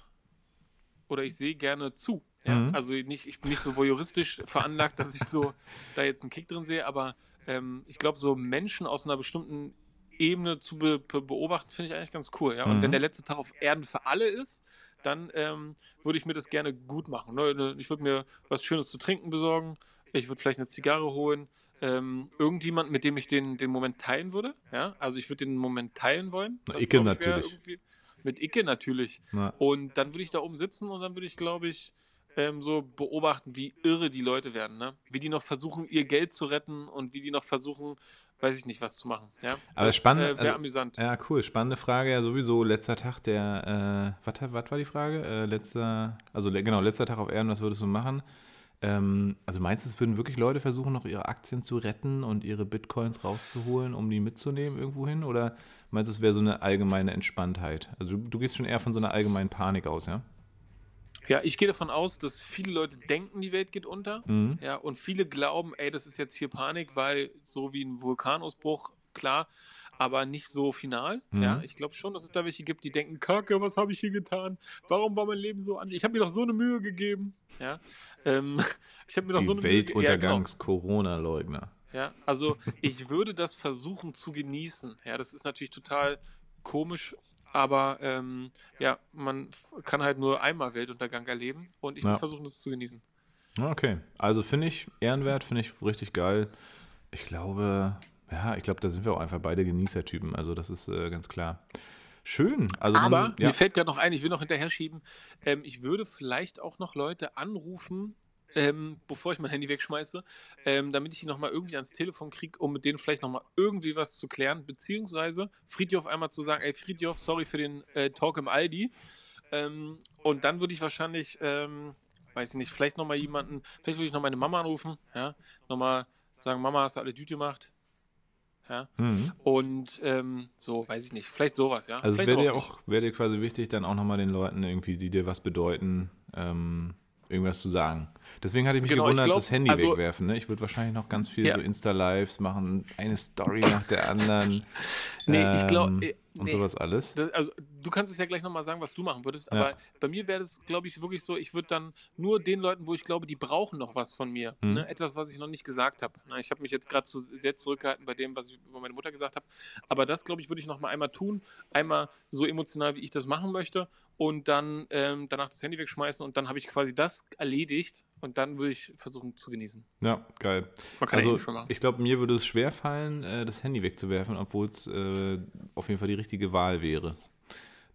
oder ich sehe gerne zu. Ja? Mhm. Also nicht, ich bin nicht so voyeuristisch veranlagt, dass ich so da jetzt einen Kick drin sehe, aber ähm, ich glaube, so Menschen aus einer bestimmten Ebene zu be be beobachten, finde ich eigentlich ganz cool. Ja? Und mhm. wenn der letzte Tag auf Erden für alle ist, dann ähm, würde ich mir das gerne gut machen. Ne? ne ich würde mir was Schönes zu trinken besorgen. Ich würde vielleicht eine Zigarre holen. Ähm, irgendjemand, mit dem ich den, den Moment teilen würde. Ja? Also ich würde den Moment teilen wollen. Na, Icke natürlich. Mit Icke natürlich. Na. Und dann würde ich da oben sitzen und dann würde ich, glaube ich, ähm, so beobachten, wie irre die Leute werden, ne? Wie die noch versuchen, ihr Geld zu retten und wie die noch versuchen, weiß ich nicht, was zu machen. Ja? Aber das spannend. Äh, wäre also, amüsant. Ja, cool. Spannende Frage. Ja, sowieso letzter Tag der, äh, was war die Frage? Äh, letzter, also genau, letzter Tag auf Erden, was würdest du machen? Ähm, also meinst du, es würden wirklich Leute versuchen, noch ihre Aktien zu retten und ihre Bitcoins rauszuholen, um die mitzunehmen irgendwo hin? Oder meinst du, es wäre so eine allgemeine Entspanntheit? Also du, du gehst schon eher von so einer allgemeinen Panik aus, ja? Ja, ich gehe davon aus, dass viele Leute denken, die Welt geht unter. Mhm. Ja, und viele glauben, ey, das ist jetzt hier Panik, weil so wie ein Vulkanausbruch, klar, aber nicht so final. Mhm. Ja, ich glaube schon, dass es da welche gibt, die denken, Kacke, was habe ich hier getan? Warum war mein Leben so an? Ich habe mir doch so eine Mühe gegeben. Ja, ähm, ich habe mir doch so eine Weltuntergangs-Corona-Leugner. Ja, also ich würde das versuchen zu genießen. Ja, das ist natürlich total komisch, aber ähm, ja, man kann halt nur einmal Weltuntergang erleben und ich ja. will versuchen, das zu genießen. Okay, also finde ich ehrenwert, finde ich richtig geil. Ich glaube, ja, ich glaube, da sind wir auch einfach beide Genießertypen. Also das ist äh, ganz klar. Schön. Also Aber dann, ja. mir fällt gerade noch ein, ich will noch hinterher schieben. Ähm, ich würde vielleicht auch noch Leute anrufen, ähm, bevor ich mein Handy wegschmeiße, ähm, damit ich die nochmal irgendwie ans Telefon kriege, um mit denen vielleicht nochmal irgendwie was zu klären, beziehungsweise Friedhof einmal zu sagen, ey Friedhof, sorry für den äh, Talk im Aldi. Ähm, und dann würde ich wahrscheinlich, ähm, weiß ich nicht, vielleicht nochmal jemanden, vielleicht würde ich noch meine Mama anrufen, ja, nochmal sagen, Mama, hast du alle Düte gemacht? Ja. Mhm. Und ähm, so, weiß ich nicht, vielleicht sowas, ja. Also es wäre dir auch, wäre dir quasi wichtig, dann auch nochmal den Leuten irgendwie, die dir was bedeuten, ähm, irgendwas zu sagen. Deswegen hatte ich mich genau, gewundert, glaub, das Handy also, wegwerfen. Ne? Ich würde wahrscheinlich noch ganz viel ja. so Insta-Lives machen, eine Story nach der anderen. nee, ähm, ich glaube, und nee, sowas alles. Das, also du kannst es ja gleich nochmal sagen, was du machen würdest, aber ja. bei mir wäre das, glaube ich, wirklich so, ich würde dann nur den Leuten, wo ich glaube, die brauchen noch was von mir. Mhm. Ne? Etwas, was ich noch nicht gesagt habe. Ich habe mich jetzt gerade zu sehr zurückgehalten bei dem, was ich über meine Mutter gesagt habe. Aber das, glaube ich, würde ich nochmal einmal tun. Einmal so emotional, wie ich das machen möchte und dann ähm, danach das Handy wegschmeißen und dann habe ich quasi das erledigt und dann würde ich versuchen zu genießen. Ja, geil. also, ich glaube, mir würde es schwer fallen, äh, das Handy wegzuwerfen, obwohl es äh, auf jeden Fall die richtige Wahl wäre,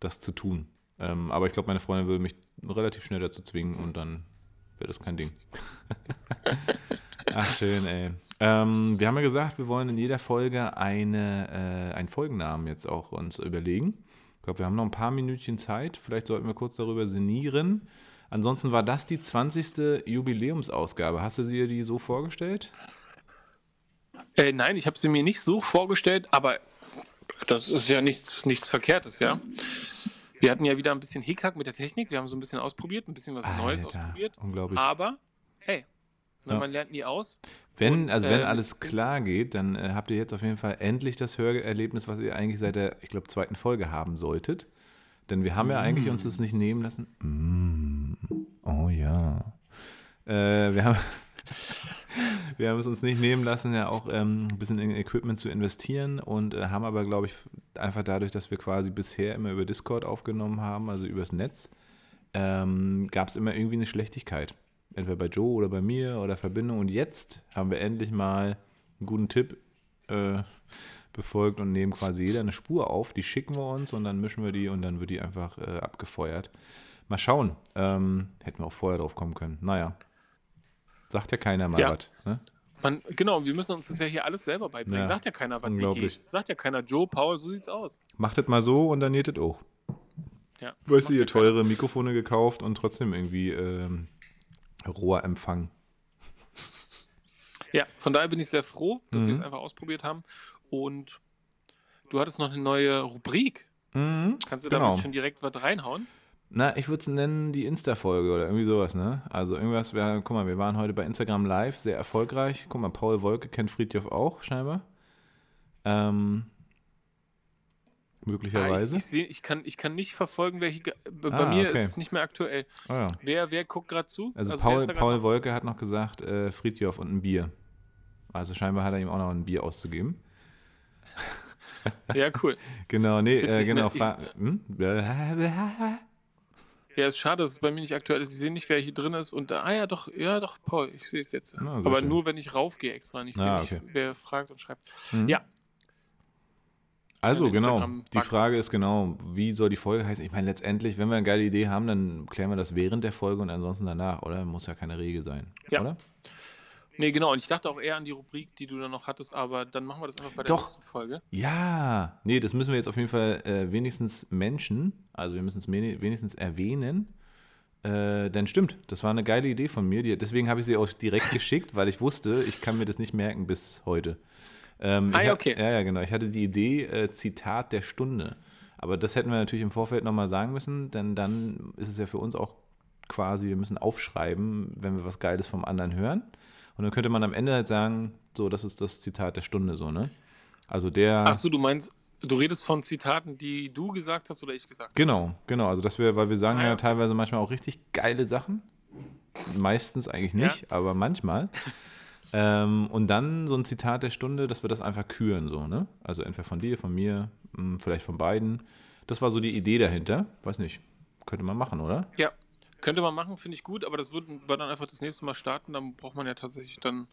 das zu tun. Ähm, aber ich glaube, meine Freundin würde mich relativ schnell dazu zwingen und dann wäre das kein Ding. Ach, schön, ey. Ähm, wir haben ja gesagt, wir wollen in jeder Folge eine, äh, einen Folgennamen jetzt auch uns überlegen. Ich glaube, wir haben noch ein paar Minütchen Zeit. Vielleicht sollten wir kurz darüber sinnieren. Ansonsten war das die 20. Jubiläumsausgabe. Hast du dir die so vorgestellt? Äh, nein, ich habe sie mir nicht so vorgestellt, aber das ist ja nichts, nichts Verkehrtes, ja. Wir hatten ja wieder ein bisschen Hickhack mit der Technik. Wir haben so ein bisschen ausprobiert, ein bisschen was Alter, Neues ausprobiert. Unglaublich. Aber, hey, ja. man lernt nie aus. Wenn, und, also wenn ähm, alles klar geht, dann äh, habt ihr jetzt auf jeden Fall endlich das Hörerlebnis, was ihr eigentlich seit der, ich glaube, zweiten Folge haben solltet. Denn wir haben ja eigentlich uns das nicht nehmen lassen. Mm. Oh ja. Äh, wir haben. wir haben es uns nicht nehmen lassen, ja auch ähm, ein bisschen in Equipment zu investieren und äh, haben aber, glaube ich, einfach dadurch, dass wir quasi bisher immer über Discord aufgenommen haben, also übers Netz, ähm, gab es immer irgendwie eine Schlechtigkeit. Entweder bei Joe oder bei mir oder Verbindung. Und jetzt haben wir endlich mal einen guten Tipp äh, befolgt und nehmen quasi jeder eine Spur auf. Die schicken wir uns und dann mischen wir die und dann wird die einfach äh, abgefeuert. Mal schauen. Ähm, hätten wir auch vorher drauf kommen können. Naja. Sagt ja keiner mal ja. was. Ne? Man, genau, wir müssen uns das ja hier alles selber beibringen. Ja, Sagt ja keiner, was unglaublich. geht. Sagt ja keiner, Joe, Paul, so sieht's aus. Macht das mal so und dann geht das auch. Ja, weißt du, ihr teure keiner. Mikrofone gekauft und trotzdem irgendwie ähm, Rohrempfang. Ja, von daher bin ich sehr froh, dass mhm. wir es einfach ausprobiert haben. Und du hattest noch eine neue Rubrik. Mhm, Kannst du genau. damit schon direkt was reinhauen? Na, ich würde es nennen die Insta-Folge oder irgendwie sowas, ne? Also irgendwas, wir, guck mal, wir waren heute bei Instagram live, sehr erfolgreich. Guck mal, Paul Wolke kennt Friedhof auch, scheinbar. Ähm, möglicherweise. Ah, ich, ich, seh, ich, kann, ich kann nicht verfolgen, wer hier, bei ah, mir okay. ist es nicht mehr aktuell. Oh, ja. wer, wer guckt gerade zu? Also, also Paul, Paul Wolke hat noch gesagt, äh, Friedhof und ein Bier. Also scheinbar hat er ihm auch noch ein Bier auszugeben. Ja, cool. genau, nee, äh, genau. Ne? Ich, hm? Ja, ist schade, dass es bei mir nicht aktuell ist. Ich sehe nicht, wer hier drin ist. Und ah ja, doch, ja, doch, Paul, ich sehe es jetzt. Ah, Aber schön. nur, wenn ich raufgehe extra. Nicht ah, sehe, okay. wer fragt und schreibt. Mhm. Ja. Also, genau. Die Frage ist genau, wie soll die Folge heißen? Ich meine, letztendlich, wenn wir eine geile Idee haben, dann klären wir das während der Folge und ansonsten danach, oder? Muss ja keine Regel sein, ja. oder? Nee, genau. Und ich dachte auch eher an die Rubrik, die du dann noch hattest, aber dann machen wir das einfach bei der Doch. nächsten Folge. Ja, nee, das müssen wir jetzt auf jeden Fall äh, wenigstens Menschen, also wir müssen es wenigstens erwähnen. Äh, denn stimmt, das war eine geile Idee von mir. Die, deswegen habe ich sie auch direkt geschickt, weil ich wusste, ich kann mir das nicht merken bis heute. Ähm, ah, ja, okay. Ja, ja, genau. Ich hatte die Idee, äh, Zitat der Stunde. Aber das hätten wir natürlich im Vorfeld nochmal sagen müssen, denn dann ist es ja für uns auch quasi, wir müssen aufschreiben, wenn wir was Geiles vom anderen hören. Und dann könnte man am Ende halt sagen, so, das ist das Zitat der Stunde, so, ne? Also der. Ach so, du meinst, du redest von Zitaten, die du gesagt hast oder ich gesagt habe? Genau, genau. Also, dass wir, weil wir sagen ah, ja, ja teilweise manchmal auch richtig geile Sachen. Meistens eigentlich nicht, ja. aber manchmal. Ähm, und dann so ein Zitat der Stunde, dass wir das einfach küren, so, ne? Also entweder von dir, von mir, hm, vielleicht von beiden. Das war so die Idee dahinter. Weiß nicht. Könnte man machen, oder? Ja, könnte man machen, finde ich gut, aber das würden wir dann einfach das nächste Mal starten. Dann braucht man ja tatsächlich dann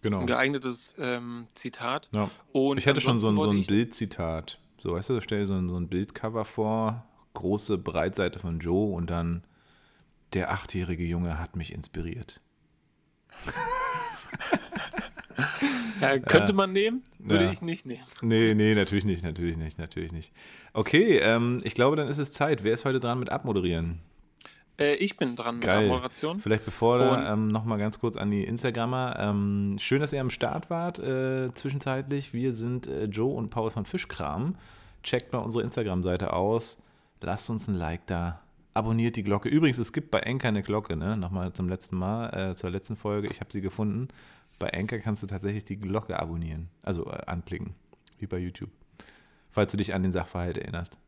genau. ein geeignetes ähm, Zitat. Ja. Und ich hätte schon so ein, so ein Bildzitat. So, weißt du, stell dir so ein, so ein Bildcover vor, große Breitseite von Joe und dann der achtjährige Junge hat mich inspiriert. ja, könnte man nehmen, würde ja. ich nicht nehmen. Nee, nee, natürlich nicht, natürlich nicht, natürlich nicht. Okay, ähm, ich glaube, dann ist es Zeit. Wer ist heute dran mit Abmoderieren? Äh, ich bin dran Geil. mit der Moderation. Vielleicht bevor da ähm, nochmal ganz kurz an die Instagrammer. Ähm, schön, dass ihr am Start wart äh, zwischenzeitlich. Wir sind äh, Joe und Paul von Fischkram. Checkt mal unsere Instagram-Seite aus. Lasst uns ein Like da. Abonniert die Glocke. Übrigens, es gibt bei Enker eine Glocke, ne? Nochmal zum letzten Mal, äh, zur letzten Folge. Ich habe sie gefunden. Bei Enker kannst du tatsächlich die Glocke abonnieren. Also äh, anklicken. Wie bei YouTube. Falls du dich an den Sachverhalt erinnerst.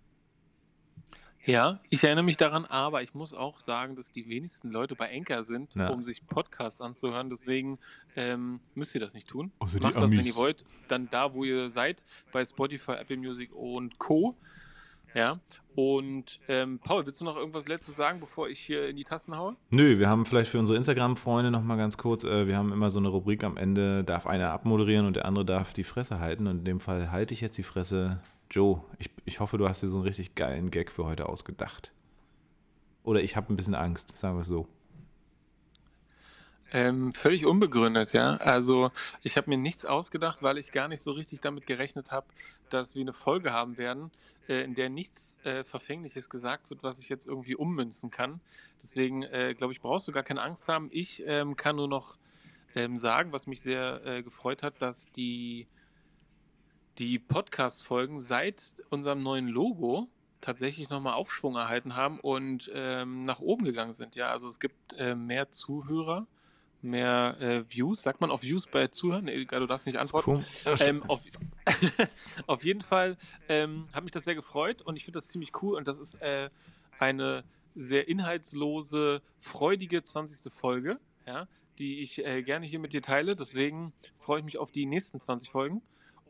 Ja, ich erinnere mich daran, aber ich muss auch sagen, dass die wenigsten Leute bei Enker sind, ja. um sich Podcasts anzuhören. Deswegen ähm, müsst ihr das nicht tun. Also Macht das, wenn ihr wollt, dann da, wo ihr seid, bei Spotify, Apple Music und Co. Ja. Und ähm, Paul, willst du noch irgendwas Letztes sagen, bevor ich hier in die Tassen haue? Nö, wir haben vielleicht für unsere Instagram-Freunde nochmal ganz kurz, äh, wir haben immer so eine Rubrik am Ende, darf einer abmoderieren und der andere darf die Fresse halten. Und in dem Fall halte ich jetzt die Fresse Joe, ich, ich hoffe, du hast dir so einen richtig geilen Gag für heute ausgedacht. Oder ich habe ein bisschen Angst, sagen wir es so. Ähm, völlig unbegründet, ja. Also ich habe mir nichts ausgedacht, weil ich gar nicht so richtig damit gerechnet habe, dass wir eine Folge haben werden, äh, in der nichts äh, Verfängliches gesagt wird, was ich jetzt irgendwie ummünzen kann. Deswegen äh, glaube ich, brauchst du gar keine Angst haben. Ich ähm, kann nur noch ähm, sagen, was mich sehr äh, gefreut hat, dass die die Podcast-Folgen seit unserem neuen Logo tatsächlich nochmal Aufschwung erhalten haben und ähm, nach oben gegangen sind. Ja, also es gibt äh, mehr Zuhörer, mehr äh, Views. Sagt man auf Views bei Zuhören? Nee, du darfst nicht antworten. Ähm, auf, auf, jeden Fall ähm, hat mich das sehr gefreut und ich finde das ziemlich cool und das ist äh, eine sehr inhaltslose, freudige 20. Folge, ja, die ich äh, gerne hier mit dir teile. Deswegen freue ich mich auf die nächsten 20 Folgen.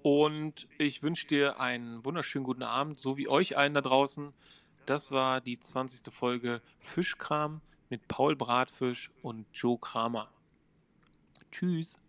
Und ich wünsche dir einen wunderschönen guten Abend, so wie euch allen da draußen. Das war die 20. Folge Fischkram mit Paul Bratfisch und Joe Kramer. Tschüss.